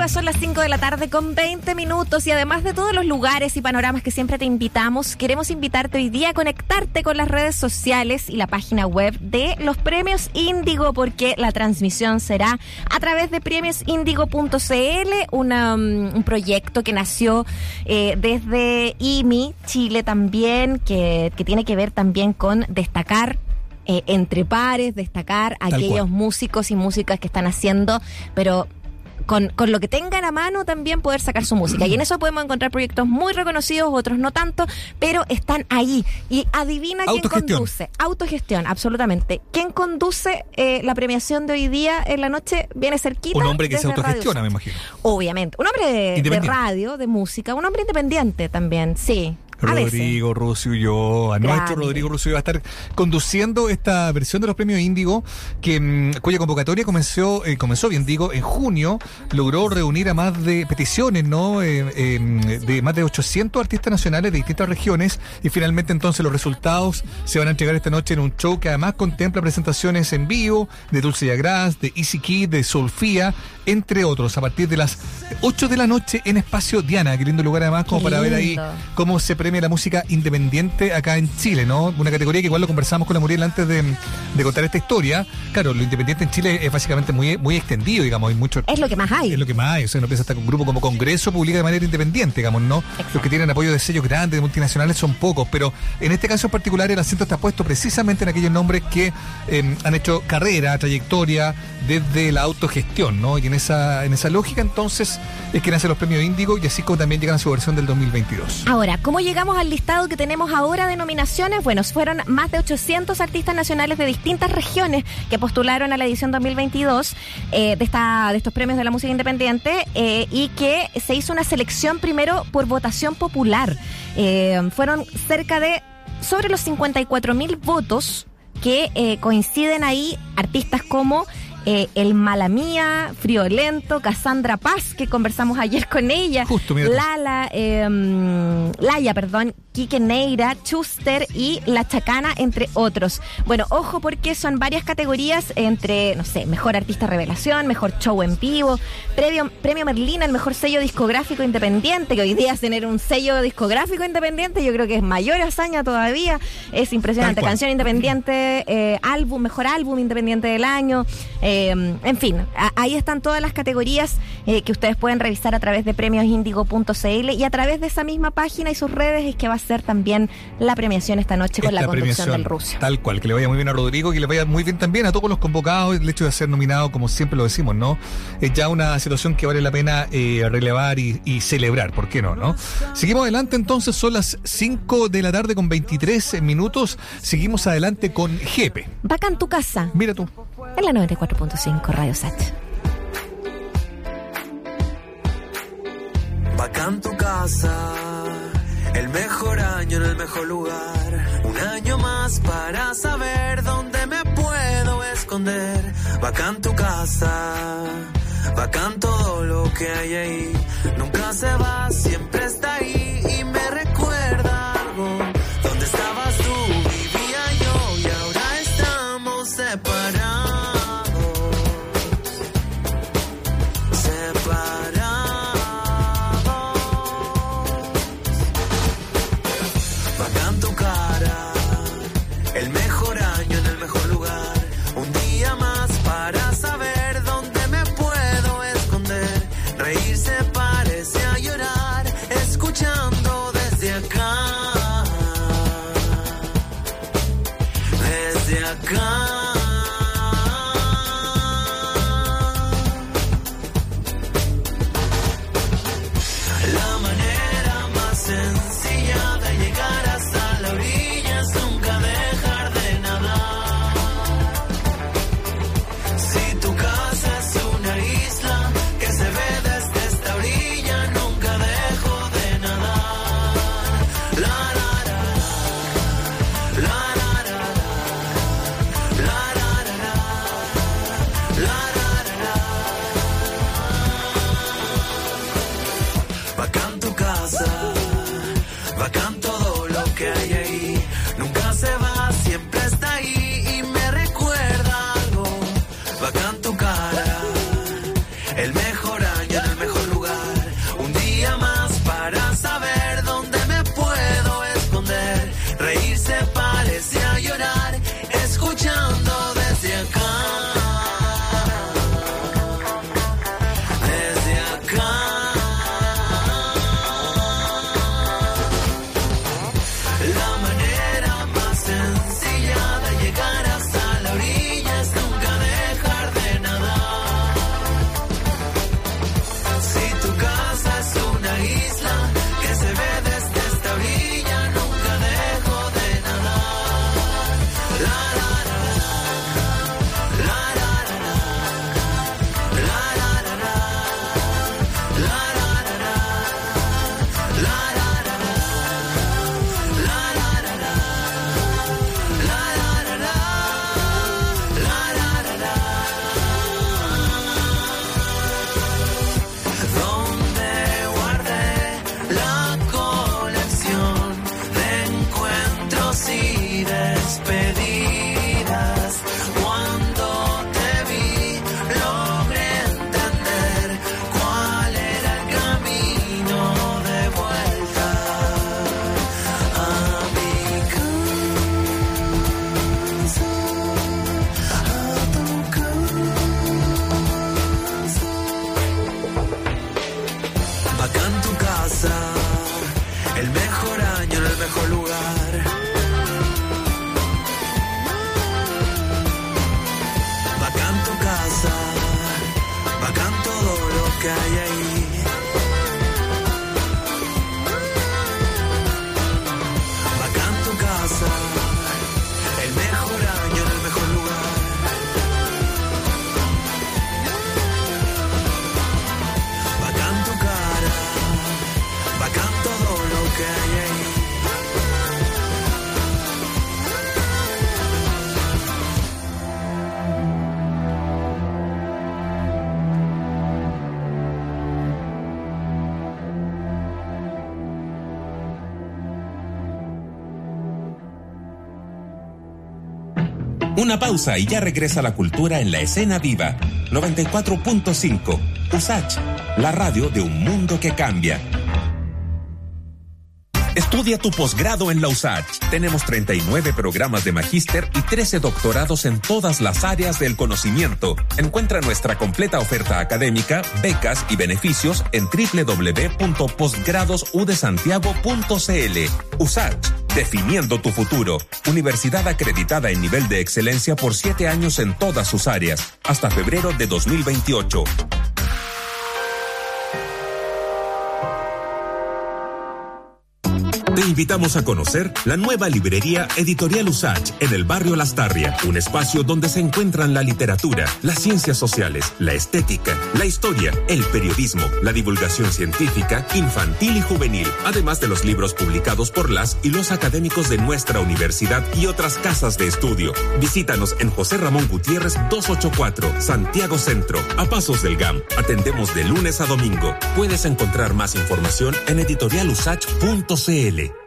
S3: son las 5 de la tarde con 20 minutos y además de todos los lugares y panoramas que siempre te invitamos, queremos invitarte hoy día a conectarte con las redes sociales y la página web de los premios Índigo porque la transmisión será a través de premiosindigo.cl, um, un proyecto que nació eh, desde IMI, Chile también, que, que tiene que ver también con destacar eh, entre pares, destacar aquellos músicos y músicas que están haciendo, pero con, con, lo que tengan a mano también poder sacar su música. Y en eso podemos encontrar proyectos muy reconocidos, otros no tanto, pero están ahí. Y adivina quién conduce. Autogestión, absolutamente. ¿Quién conduce eh, la premiación de hoy día en la noche? Viene cerquita.
S2: Un hombre que se autogestiona, me imagino.
S3: Obviamente. Un hombre de radio, de música, un hombre independiente también, sí.
S2: Rodrigo Rusio y yo, a nuestro Rodrigo Rusio va a estar conduciendo esta versión de los premios Índigo, que mm, cuya convocatoria comenzó, eh, comenzó bien digo, en junio, logró reunir a más de peticiones, ¿no? Eh, em, de más de 800 artistas nacionales de distintas regiones. Y finalmente entonces los resultados se van a entregar esta noche en un show que además contempla presentaciones en vivo de Dulce Yagras, de Easy Kid, de Solfía, entre otros, a partir de las 8 de la noche en Espacio Diana, que lindo lugar además como para ver ahí cómo se premia la música independiente acá en Chile, ¿no? Una categoría que igual lo conversamos con la Muriel antes de, contar esta historia. Claro, lo independiente en Chile es básicamente muy, muy extendido, digamos, hay mucho...
S3: Es lo que más hay.
S2: Es lo que más hay, o sea, no piensa hasta un grupo como Congreso publica de manera independiente, digamos, ¿no? Los que tienen apoyo de sellos grandes, de multinacionales, son pocos, pero en este caso en particular el acento está puesto precisamente en aquellos nombres que em, han hecho carrera, trayectoria desde la autogestión, ¿no? Y en esa, en esa lógica entonces es que nacen los premios Índigo y así como también llegan a su versión del 2022.
S3: Ahora, ¿cómo llegamos al listado que tenemos ahora de nominaciones, bueno, fueron más de 800 artistas nacionales de distintas regiones que postularon a la edición 2022 eh, de, esta, de estos premios de la música independiente eh, y que se hizo una selección primero por votación popular. Eh, fueron cerca de sobre los 54 mil votos que coinciden ahí artistas como eh, el Malamía, Friolento, Cassandra Paz, que conversamos ayer con ella, Lala, eh, Laya, perdón, Quique Neira, Chuster y La Chacana, entre otros. Bueno, ojo porque son varias categorías entre, no sé, mejor artista revelación, mejor show en vivo, premio, premio Merlina, el mejor sello discográfico independiente, que hoy día es tener un sello discográfico independiente, yo creo que es mayor hazaña todavía, es impresionante. Canción independiente, eh, álbum, mejor álbum independiente del año. Eh, en fin, ahí están todas las categorías eh, que ustedes pueden revisar a través de premiosindigo.cl y a través de esa misma página y sus redes es que va a ser también la premiación esta noche con la conducción del ruso.
S2: Tal cual, que le vaya muy bien a Rodrigo, que le vaya muy bien también a todos los convocados. El hecho de ser nominado, como siempre lo decimos, ¿no? Es ya una situación que vale la pena eh, relevar y, celebrar, ¿por qué no, no? Seguimos adelante entonces, son las 5 de la tarde con 23 minutos. Seguimos adelante con Jepe.
S3: Vaca tu casa.
S2: Mira tú.
S3: En la 94.5 Radio Sat.
S16: Vaca tu casa el mejor año en el mejor lugar. Un año más para saber dónde me puedo esconder. Bacán tu casa, bacán todo lo que hay ahí. Nunca se va, siempre está ahí y me recuerda se acaba.
S1: Una pausa y ya regresa la cultura en la escena viva. 94.5. USACH, la radio de un mundo que cambia. Estudia tu posgrado en la USACH. Tenemos 39 programas de magíster y 13 doctorados en todas las áreas del conocimiento. Encuentra nuestra completa oferta académica, becas y beneficios en www.posgradosudesantiago.cl. USACH Definiendo tu futuro. Universidad acreditada en nivel de excelencia por siete años en todas sus áreas. Hasta febrero de 2028. Invitamos a conocer la nueva librería Editorial Usach en el barrio Lastarria, un espacio donde se encuentran la literatura, las ciencias sociales, la estética, la historia, el periodismo, la divulgación científica, infantil y juvenil, además de los libros publicados por las y los académicos de nuestra universidad y otras casas de estudio. Visítanos en José Ramón Gutiérrez 284, Santiago Centro, a pasos del GAM. Atendemos de lunes a domingo. Puedes encontrar más información en editorialusach.cl.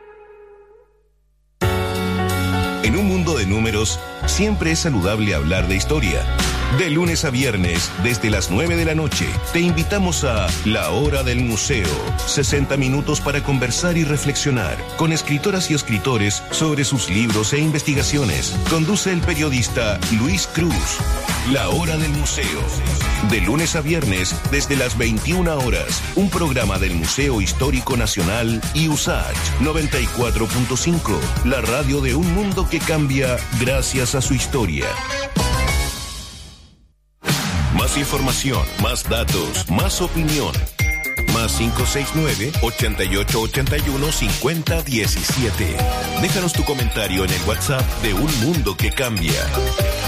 S5: de números, siempre es saludable hablar de historia. De lunes a viernes, desde las 9 de la noche, te invitamos a La Hora del Museo. 60 minutos para conversar y reflexionar con escritoras y escritores sobre sus libros e investigaciones. Conduce el periodista Luis Cruz. La Hora del Museo. De lunes a viernes, desde las 21 horas, un programa del Museo Histórico Nacional y USACH 94.5, la radio de un mundo que cambia gracias a su historia. Más información, más datos, más opinión. Más 569-8881-5017. Déjanos tu comentario en el WhatsApp de Un Mundo que Cambia.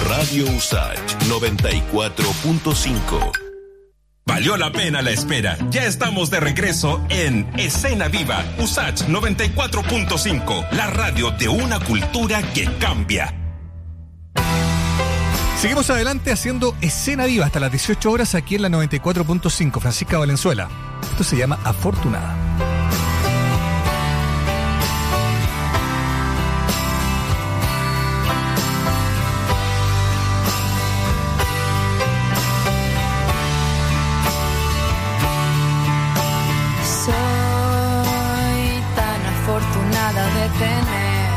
S5: Radio USACH 94.5.
S1: Valió la pena la espera. Ya estamos de regreso en Escena Viva, USACH 94.5, la radio de una cultura que cambia.
S2: Seguimos adelante haciendo escena viva hasta las 18 horas aquí en la 94.5 Francisca Valenzuela. Esto se llama Afortunada.
S17: Soy tan afortunada de tener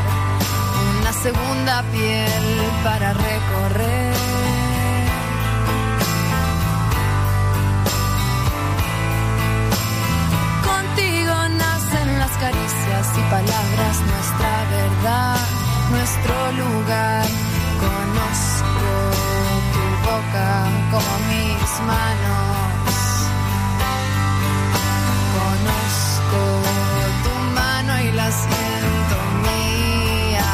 S17: una segunda piel para recorrer caricias y palabras, nuestra verdad, nuestro lugar. Conozco tu boca como mis manos. Conozco tu mano y la siento mía.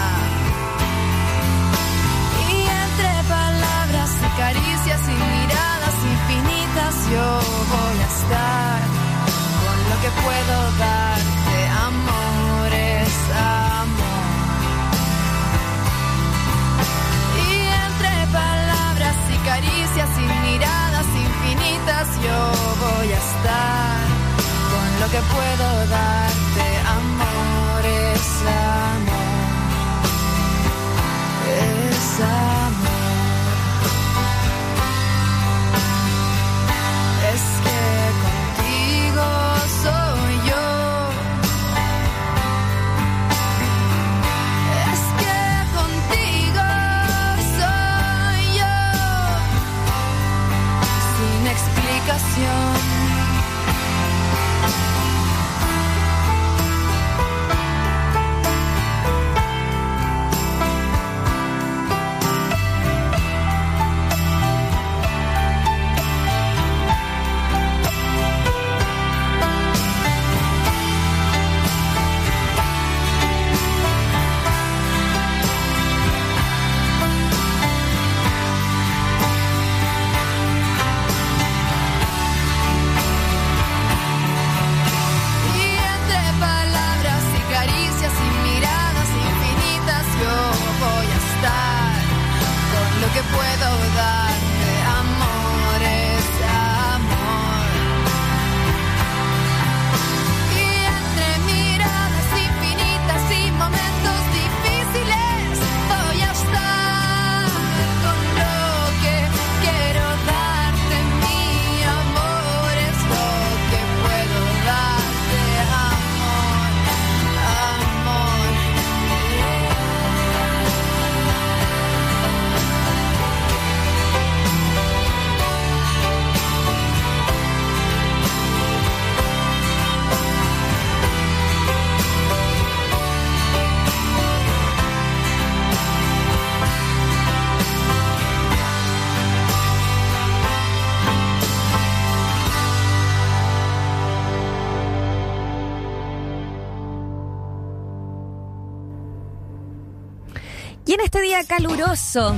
S17: Y entre palabras y caricias y miradas infinitas yo voy a estar con lo que puedo dar. yo voy a estar con lo que puedo darte,
S14: amores. caluroso.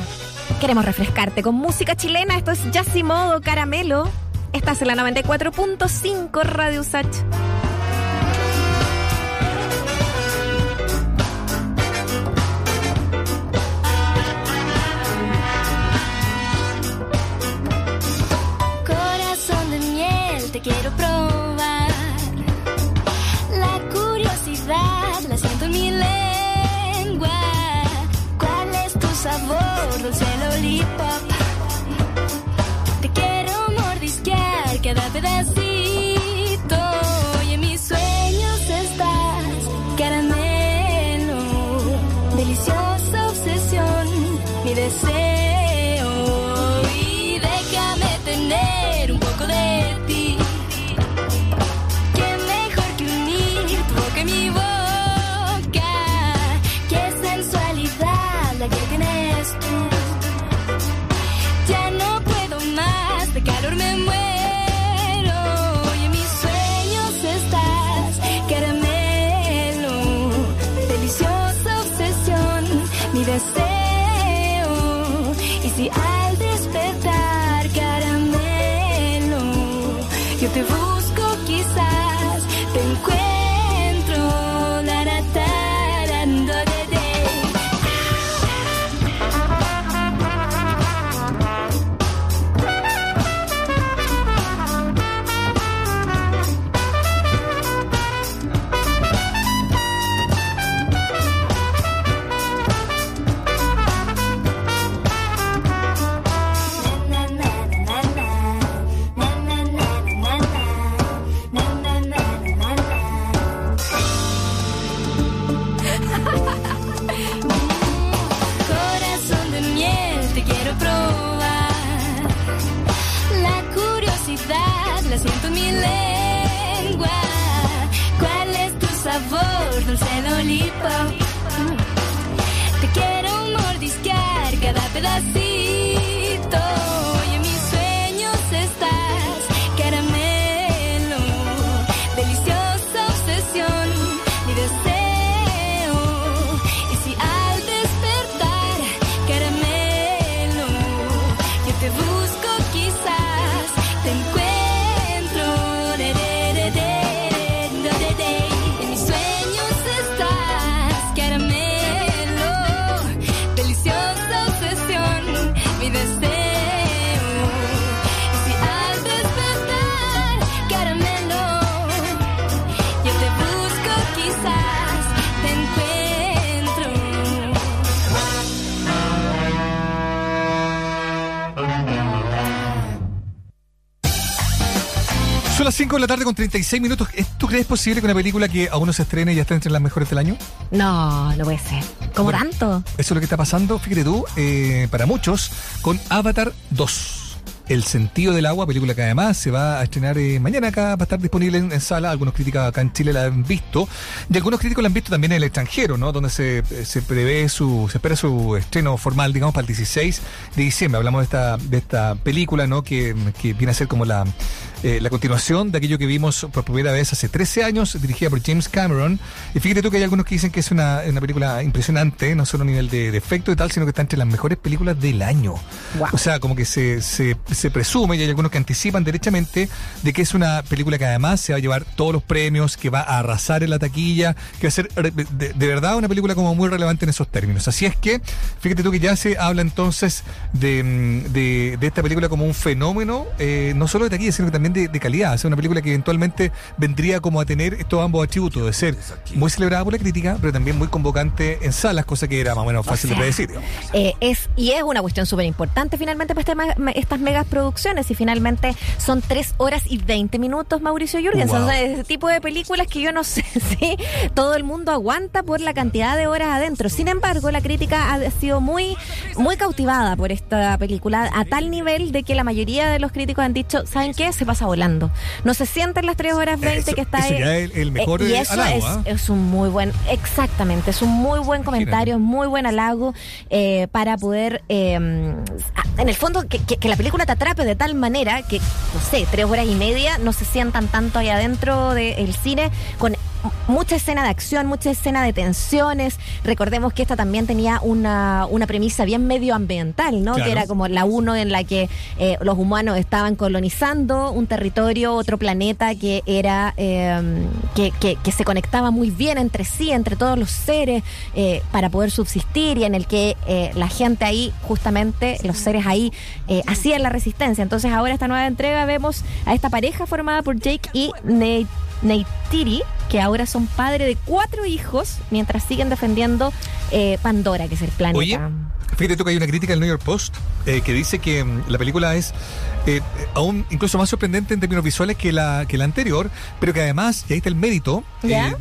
S14: Queremos refrescarte con música chilena. Esto es Yassimodo Caramelo. Estás en la 94.5 Radio Sach.
S2: 5 de la tarde con 36 minutos. ¿Es- ¿Tú crees posible que una película que aún no se estrene ya está entre las mejores del año?
S3: No, no puede ser. ¿Cómo
S2: Bueno,
S3: tanto?
S2: Eso es lo que está pasando, fíjate tú, eh, para muchos, con Avatar 2. El sentido del agua, película que además se va a estrenar eh, mañana acá, va a estar disponible en, en sala. Algunos críticos acá en Chile la han visto. Y algunos críticos la han visto también en el extranjero, ¿no? Donde se, se prevé su, se espera su estreno formal, digamos, para el 16 de diciembre. Hablamos de esta, de esta película, ¿no? Que, que viene a ser como la, eh, la continuación de aquello que vimos por primera vez hace 13 años, dirigida por James Cameron. Y fíjate tú que hay algunos que dicen que es una, una película impresionante, no solo a nivel de, de efecto y tal, sino que está entre las mejores películas del año. O sea, como que se, se, se presume, y hay algunos que anticipan derechamente, de que es una película que además se va a llevar todos los premios, que va a arrasar en la taquilla, que va a ser de verdad una película como muy relevante en esos términos. Así es que, fíjate tú que ya se habla entonces de, mm, de, de esta película como un fenómeno, eh, no solo de taquilla, sino que también de, de calidad. O sea, una película que eventualmente vendría como a tener estos ambos atributos, de ser muy celebrada por la crítica, pero también muy convocante en salas, cosa que era más o menos fácil
S3: O sea,
S2: de predecir.
S3: Eh, es, y es una cuestión súper importante finalmente para este estas megas producciones y finalmente son tres horas y 20 minutos Mauricio Jürgensen.
S18: Wow.
S3: O sea, ese tipo de películas que yo no <laughs> sé si todo el mundo aguanta por la cantidad de horas adentro. Sin embargo, la crítica ha sido muy, muy cautivada por esta película a tal nivel de que la mayoría de los críticos han dicho, ¿saben qué? Se pasa volando. No se sienten las tres horas 20
S2: Eso-
S3: que está
S2: eso
S3: ahí.
S2: ya es el- el mejor,
S3: y
S2: eh,
S3: eso
S2: halago,
S3: es,
S2: ¿ah?
S3: es un muy buen, exactamente, es un muy buen comentario, es muy buen halago eh, para poder, eh, a- en el fondo, que, que- que la película te atrape de tal manera que, no sé, tres horas y media no se sientan tanto ahí adentro del cine con mucha escena de acción, mucha escena de tensiones. Recordemos que esta también tenía una, una premisa bien medioambiental, ¿no?
S18: Claro.
S3: Que era como la uno en la que eh, los humanos estaban colonizando un territorio, otro planeta que era eh, que, que- que se conectaba muy bien entre sí, entre todos los seres, eh, para poder subsistir y en el que eh, la gente ahí, justamente, los seres ahí, eh, hacían la resistencia. Entonces ahora esta nueva entrega vemos a esta pareja formada por Jake y Nate. Neytiri, que ahora son padres de cuatro hijos, mientras siguen defendiendo eh, Pandora, que es el planeta.
S2: Oye, fíjate tú que hay una crítica del New York Post eh, que dice que mm, la película es eh, aún incluso más sorprendente en términos visuales que la, que la anterior, pero que además, y ahí está el mérito,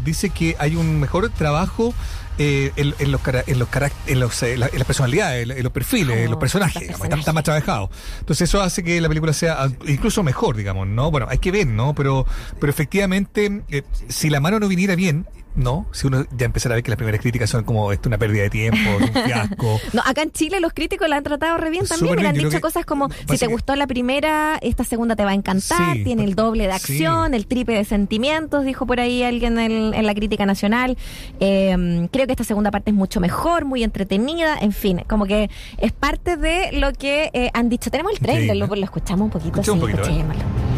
S2: dice que hay un mejor trabajo eh, en, en los en los en los eh, la- en las personalidades, en, los perfiles, en los personajes, digamos, está, está más trabajado. Entonces eso hace que la película sea ah, incluso mejor, digamos, ¿no? Bueno, hay que ver, ¿no? Pero, pero efectivamente, eh, si la mano no viniera bien, ¿no? Si uno ya empezara a ver que las primeras críticas son como esto una pérdida de tiempo, es un fiasco. <laughs>
S3: No, acá en Chile los críticos la han tratado re bien también. Mira, han dicho cosas como, si te gustó la primera, esta segunda te va a encantar,
S2: Sí,
S3: tiene el doble de
S2: sí.
S3: acción, el triple de sentimientos, dijo por ahí alguien en, en la crítica nacional. Eh, creo que esta segunda parte es mucho mejor, muy entretenida, en fin, como que es parte de lo que eh, han dicho. Tenemos el trailer,
S2: Increíble.
S3: lo, lo escuchamos un poquito.
S2: Escuchemos un poquito, ¿eh?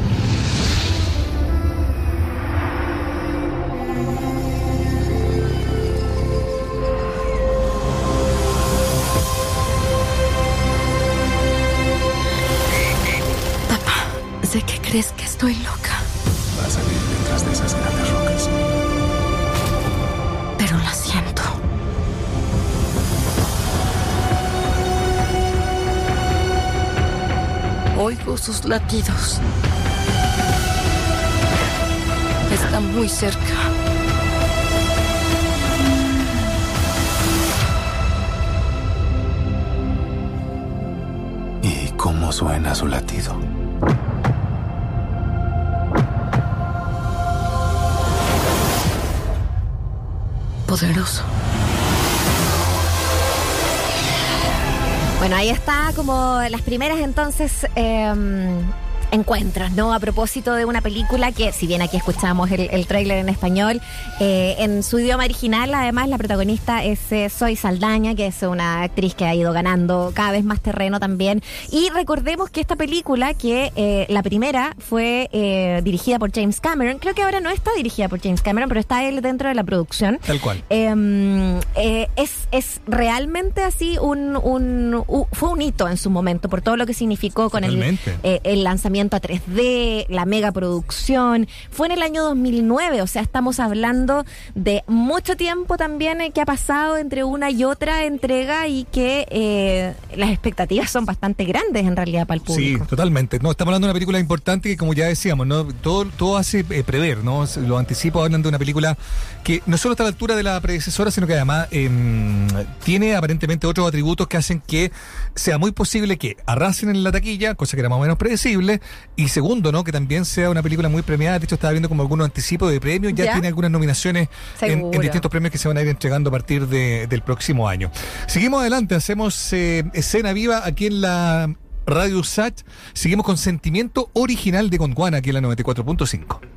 S18: Crees que estoy loca,
S19: Vas a ir detrás de esas grandes rocas.
S18: pero la siento. Oigo sus latidos. Está muy cerca.
S19: ¿Y cómo suena su latido?
S18: Poderoso.
S3: Bueno, ahí está como las primeras entonces em, encuentros, ¿no? A propósito de una película que, si bien aquí escuchamos el, el tráiler en español, eh, en su idioma original, además, la protagonista es eh, Soy Saldaña, que es una actriz que ha ido ganando cada vez más terreno también. Y recordemos que esta película, que eh, la primera fue dirigida por James Cameron, creo que ahora no está dirigida por James Cameron, pero está él dentro de la producción.
S9: Tal cual.
S3: Em, es, es realmente así un, un, fue un hito en su momento por todo lo que significó con el, el lanzamiento a 3D, la mega producción. Fue en el año 2009, o sea, estamos hablando de mucho tiempo también eh, que ha pasado entre una y otra entrega y que eh, las expectativas son bastante grandes en realidad para el público.
S9: Sí, totalmente. No, estamos hablando de una película importante que como ya decíamos, ¿no? todo, todo hace eh, prever, ¿no? Lo anticipo hablan de una película que no solo está a la altura de la predecesora, sino que además em, tiene aparentemente otros atributos que hacen que sea muy posible que arrasen en la taquilla, cosa que era más o menos predecible, y segundo, ¿no? Que también sea una película muy premiada. De hecho, estaba viendo como algunos anticipos de premios. Ya, tiene algunas nominaciones en, distintos premios que se van a ir entregando a partir del próximo año. Seguimos adelante, hacemos eh, escena viva aquí en la Radio Sat. Seguimos con Sentimiento Original de Gondwana aquí en la 94.5.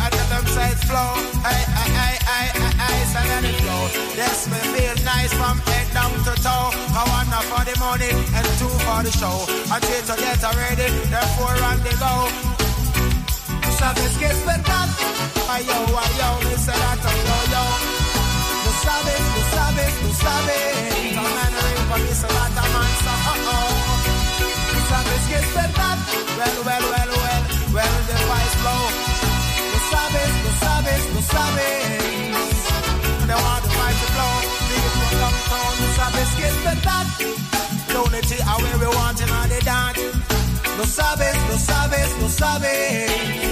S20: and them, downside flow. I, I, I, I, I, I, and it flow. This may feel nice from head down to toe. I want one for the
S9: money and two for the show. I three to get ready, therefore on the go. So this gets me done. Ayo, ayo, listen that I'm yo, yo. The service, the service, the service. Don't man ring for me, so that a man, so oh oh. The service gets me done. Well, well, well, well, well, the vice flow. Sabes, lo sabes, lo sabes. They want the fight to flow. People lo sabes que es verdad. Are where we want. Lo sabes, lo sabes, lo sabes.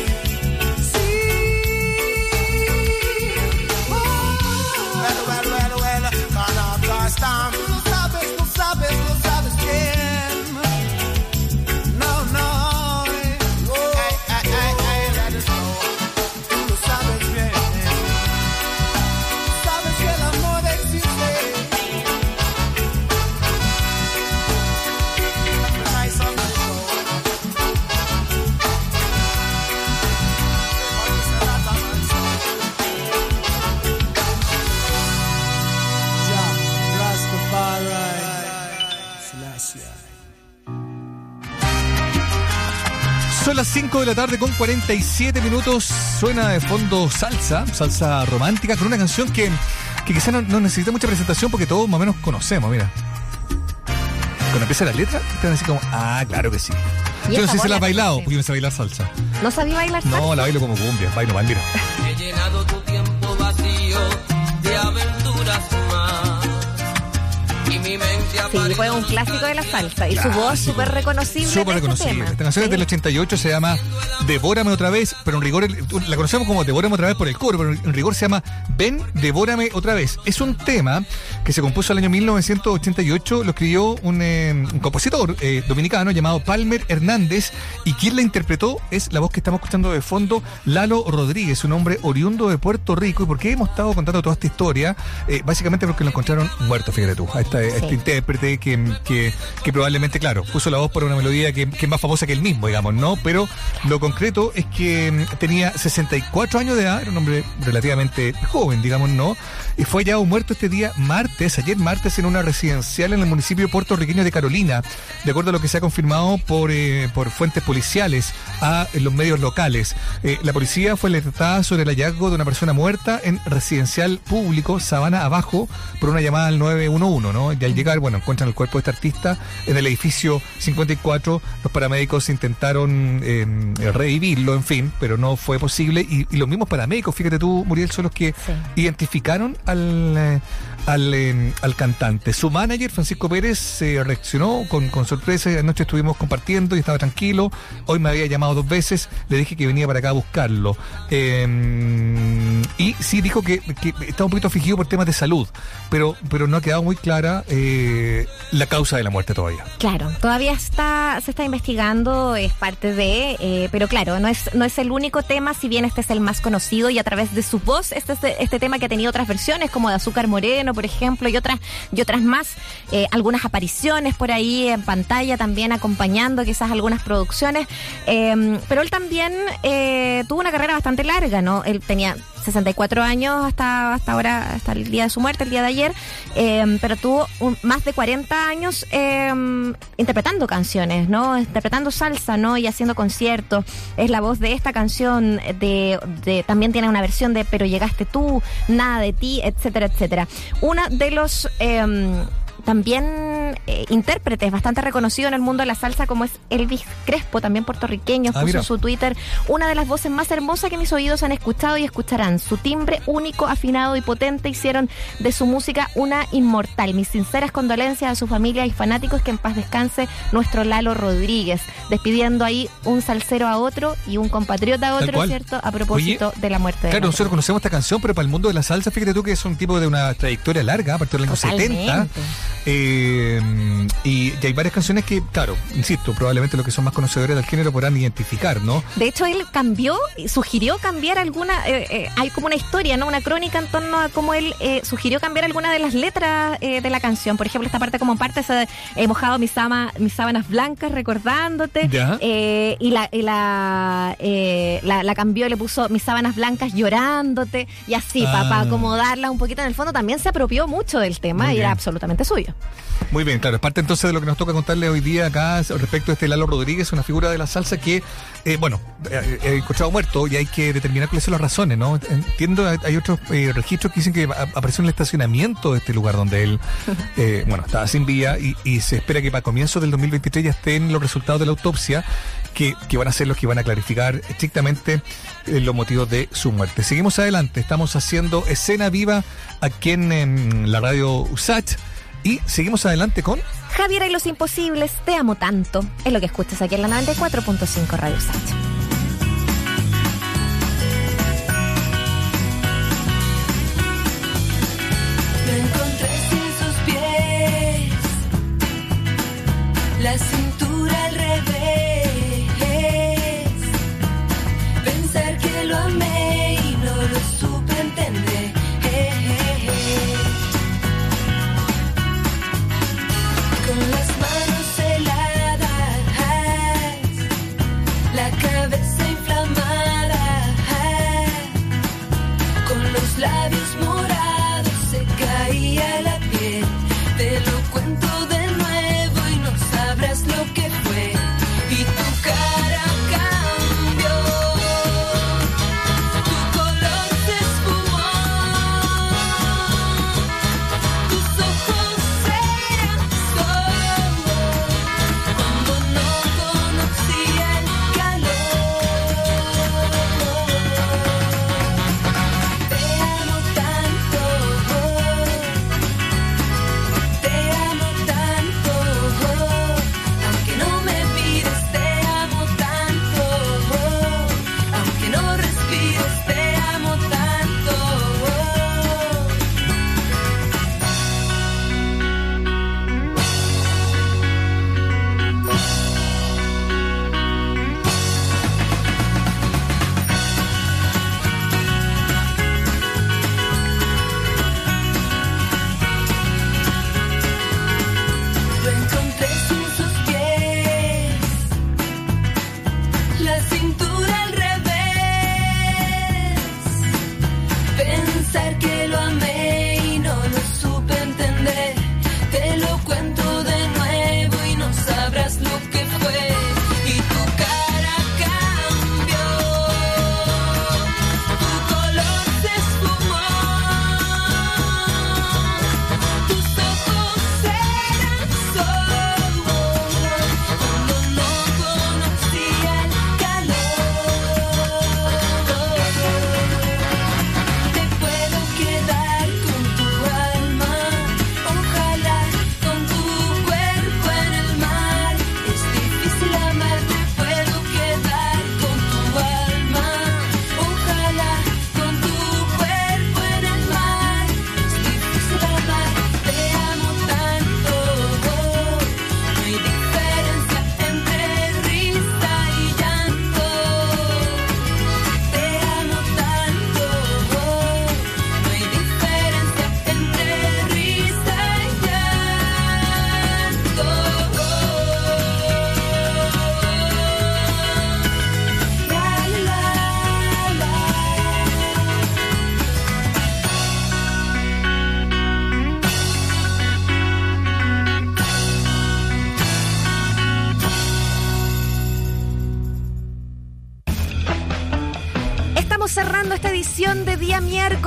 S2: 5 de la tarde con 47 minutos. Suena de fondo salsa, salsa romántica, con una canción que, que quizá no, no necesita mucha presentación porque todos más o menos conocemos, mira. Cuando empieza la letra, te van a decir como, ah, claro que sí. Yo no sé si la has bailado, porque yo no sé bailar salsa.
S3: ¿No sabía bailar salsa?
S2: No, la bailo como cumbia, bailo mal, mira.
S21: He llenado tu
S3: Sí, fue un clásico de la salsa y su voz súper reconocible.
S2: Súper
S3: este
S2: reconocible.
S3: tema.
S2: Esta canción es del 88, se llama Devórame otra vez, pero en rigor la conocemos como Devórame otra vez por el coro, pero en rigor se llama Ven, Devórame otra vez. Es un tema que se compuso el año 1988, lo escribió un, eh, un compositor eh, dominicano llamado Palmer Hernández y quien la interpretó es la voz que estamos escuchando de fondo, Lalo Rodríguez, un hombre oriundo de Puerto Rico. ¿Y por qué hemos estado contando toda esta historia? Eh, básicamente porque lo encontraron muerto, fíjate tú, a, esta- a este intérprete que, que, que probablemente, claro, puso la voz por una melodía que, que es más famosa que él mismo, digamos, ¿no? Pero lo concreto es que mm, tenía 64 años de edad, era un hombre relativamente joven, digamos, ¿no? Y fue hallado muerto este día martes, ayer martes, en una residencial en el municipio puertorriqueño de Carolina, de acuerdo a lo que se ha confirmado por, eh, por fuentes policiales a los medios locales. Eh, la policía fue alertada sobre el hallazgo de una persona muerta en residencial público Sabana Abajo por una llamada al 911, ¿no? Y al llegar, bueno, encuentran el cuerpo de este artista en el edificio 54. Los paramédicos intentaron eh, revivirlo, en fin, pero no fue posible. Y, y los mismos paramédicos, fíjate tú, Muriel, son los que identificaron al, eh, al, eh, al cantante. Su manager, Francisco Pérez, se reaccionó con, con sorpresa. Anoche estuvimos compartiendo y estaba tranquilo. Hoy me había llamado dos veces. Le dije que venía para acá a buscarlo. Eh, y sí dijo que, que estaba un poquito afligido por temas de salud, pero, pero no ha quedado muy clara eh, la causa de la muerte todavía.
S3: Claro, todavía está, se está investigando, es parte de, eh, pero claro, no es, no es el único tema, si bien este es el más conocido y a través de su voz, este es este tema que ha tenido otras versiones, como de Azúcar Moreno, por ejemplo, y otras, y otras más, eh, algunas apariciones por ahí en pantalla también acompañando quizás algunas producciones, eh, pero él también eh, tuvo una carrera bastante larga, ¿no? Él tenía 64 años hasta, hasta ahora, hasta el día de su muerte, el día de ayer, eh, pero tuvo más de 40 años eh, interpretando canciones, ¿no? Interpretando salsa, ¿no? Y haciendo conciertos. Es la voz de esta canción, de, de- también tiene una versión de Pero llegaste tú, Nada de ti, etcétera, etcétera. Una de los... eh, también eh, intérpretes bastante reconocido en el mundo de la salsa como es Elvis Crespo, también puertorriqueño,
S2: Ah,
S3: puso en su Twitter una de las voces más hermosas que mis oídos han escuchado y escucharán. Su timbre único, afinado y potente hicieron de su música una inmortal. Mis sinceras condolencias a su familia y fanáticos que en paz descanse nuestro Lalo Rodríguez, despidiendo ahí un salsero a otro y un compatriota a otro. ¿cierto? A propósito
S2: Oye,
S3: de la muerte de
S2: Claro, nosotros conocemos esta canción, pero para el mundo de la salsa, fíjate tú que es un tipo de una trayectoria larga, a partir del año
S3: Totalmente.
S2: 70. Eh, y, y hay varias canciones que, claro, insisto, probablemente los que son más conocedores del género podrán identificar, ¿no?
S3: De hecho, él cambió, sugirió cambiar alguna, eh, eh, hay como una historia, ¿no? Una crónica en torno a cómo él eh, sugirió cambiar alguna de las letras eh, de la canción. Por ejemplo, esta parte como parte, de, he mojado mis, sama- mis sábanas blancas recordándote.
S2: Ya.
S3: Y la, y la, eh, la, la cambió le puso mis sábanas blancas llorándote. Y así,
S2: Ah.
S3: para acomodarla un poquito en el fondo, también se apropió mucho del tema
S2: Muy
S3: y era absolutamente suyo.
S2: Muy bien, claro, es parte entonces de lo que nos toca contarle hoy día acá respecto a este Lalo Rodríguez, una figura de la salsa que, eh, bueno, eh, he encontrado muerto y hay que determinar cuáles son las razones, ¿no? Entiendo, hay otros registros que dicen que apareció en el estacionamiento de este lugar donde él, <laughs> bueno, estaba sin vía y, y se espera que para comienzos del 2023 ya estén los resultados de la autopsia que, van a ser los que van a clarificar estrictamente eh, los motivos de su muerte. Seguimos adelante, estamos haciendo escena viva aquí en, la radio USACH y seguimos adelante con...
S3: Javier y los imposibles, te amo tanto. Es lo que escuchas aquí en la 94.5 Radio USACH.
S14: la cintura al revés.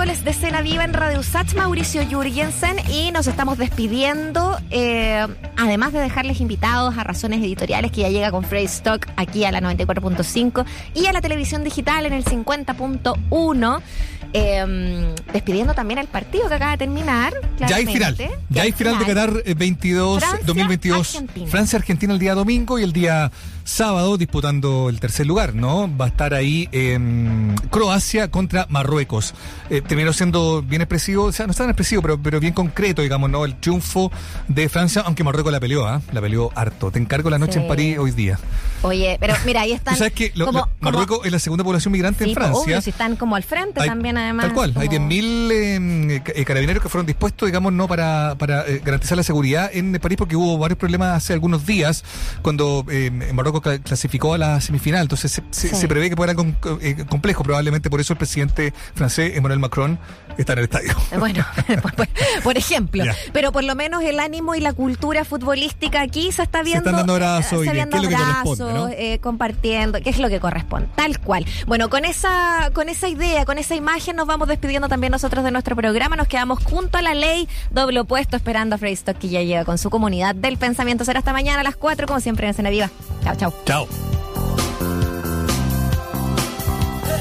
S3: De Cena Viva en Radio Sach, Mauricio Jurgensen, y nos estamos despidiendo. Eh, además de dejarles invitados a Razones Editoriales, que ya llega con Frey Stock aquí a la 94.5 y a la televisión digital en el 50.1. Em, despidiendo también el partido que acaba de terminar.
S2: Ya hay final. Ya, hay final, de Qatar 22, 2022. Francia-Argentina el día domingo y el día sábado disputando el tercer lugar, ¿no? Va a estar ahí en Croacia contra Marruecos. Eh, terminó siendo bien expresivo, o sea, no es tan expresivo, pero, pero bien concreto, digamos, ¿no? El triunfo de Francia, aunque Marruecos la peleó, ¿ah? La peleó harto. Te encargo la noche en París hoy día.
S3: Oye, pero mira, ahí <laughs> están.
S2: sabes que Marruecos es la segunda población migrante en Francia. Obvio,
S3: si están como al frente también, además.
S2: Tal cual, hay 10.000 eh, eh, carabineros que fueron dispuestos, digamos, no para, para garantizar la seguridad en París, porque hubo varios problemas hace algunos días cuando en Marruecos clasificó a la semifinal, entonces se, prevé que pueda ser complejo probablemente por eso el presidente francés, Emmanuel Macron, está en el estadio.
S3: Bueno, <laughs> <laughs> por, ejemplo. Pero por lo menos el ánimo y la cultura futbolística aquí se está viendo.
S2: Se están dando abrazos,
S3: y ¿qué es lo que corresponde, compartiendo, qué es lo que corresponde, tal cual. Bueno, con esa, con esa idea, con esa imagen nos vamos despidiendo también nosotros de nuestro programa. Nos quedamos junto a la ley, doble opuesto, esperando a Frey Stock que ya llega con su comunidad del pensamiento. Será hasta mañana a las 4, como siempre en Escena Viva. Chao, chao.
S2: Tchau. Tchau.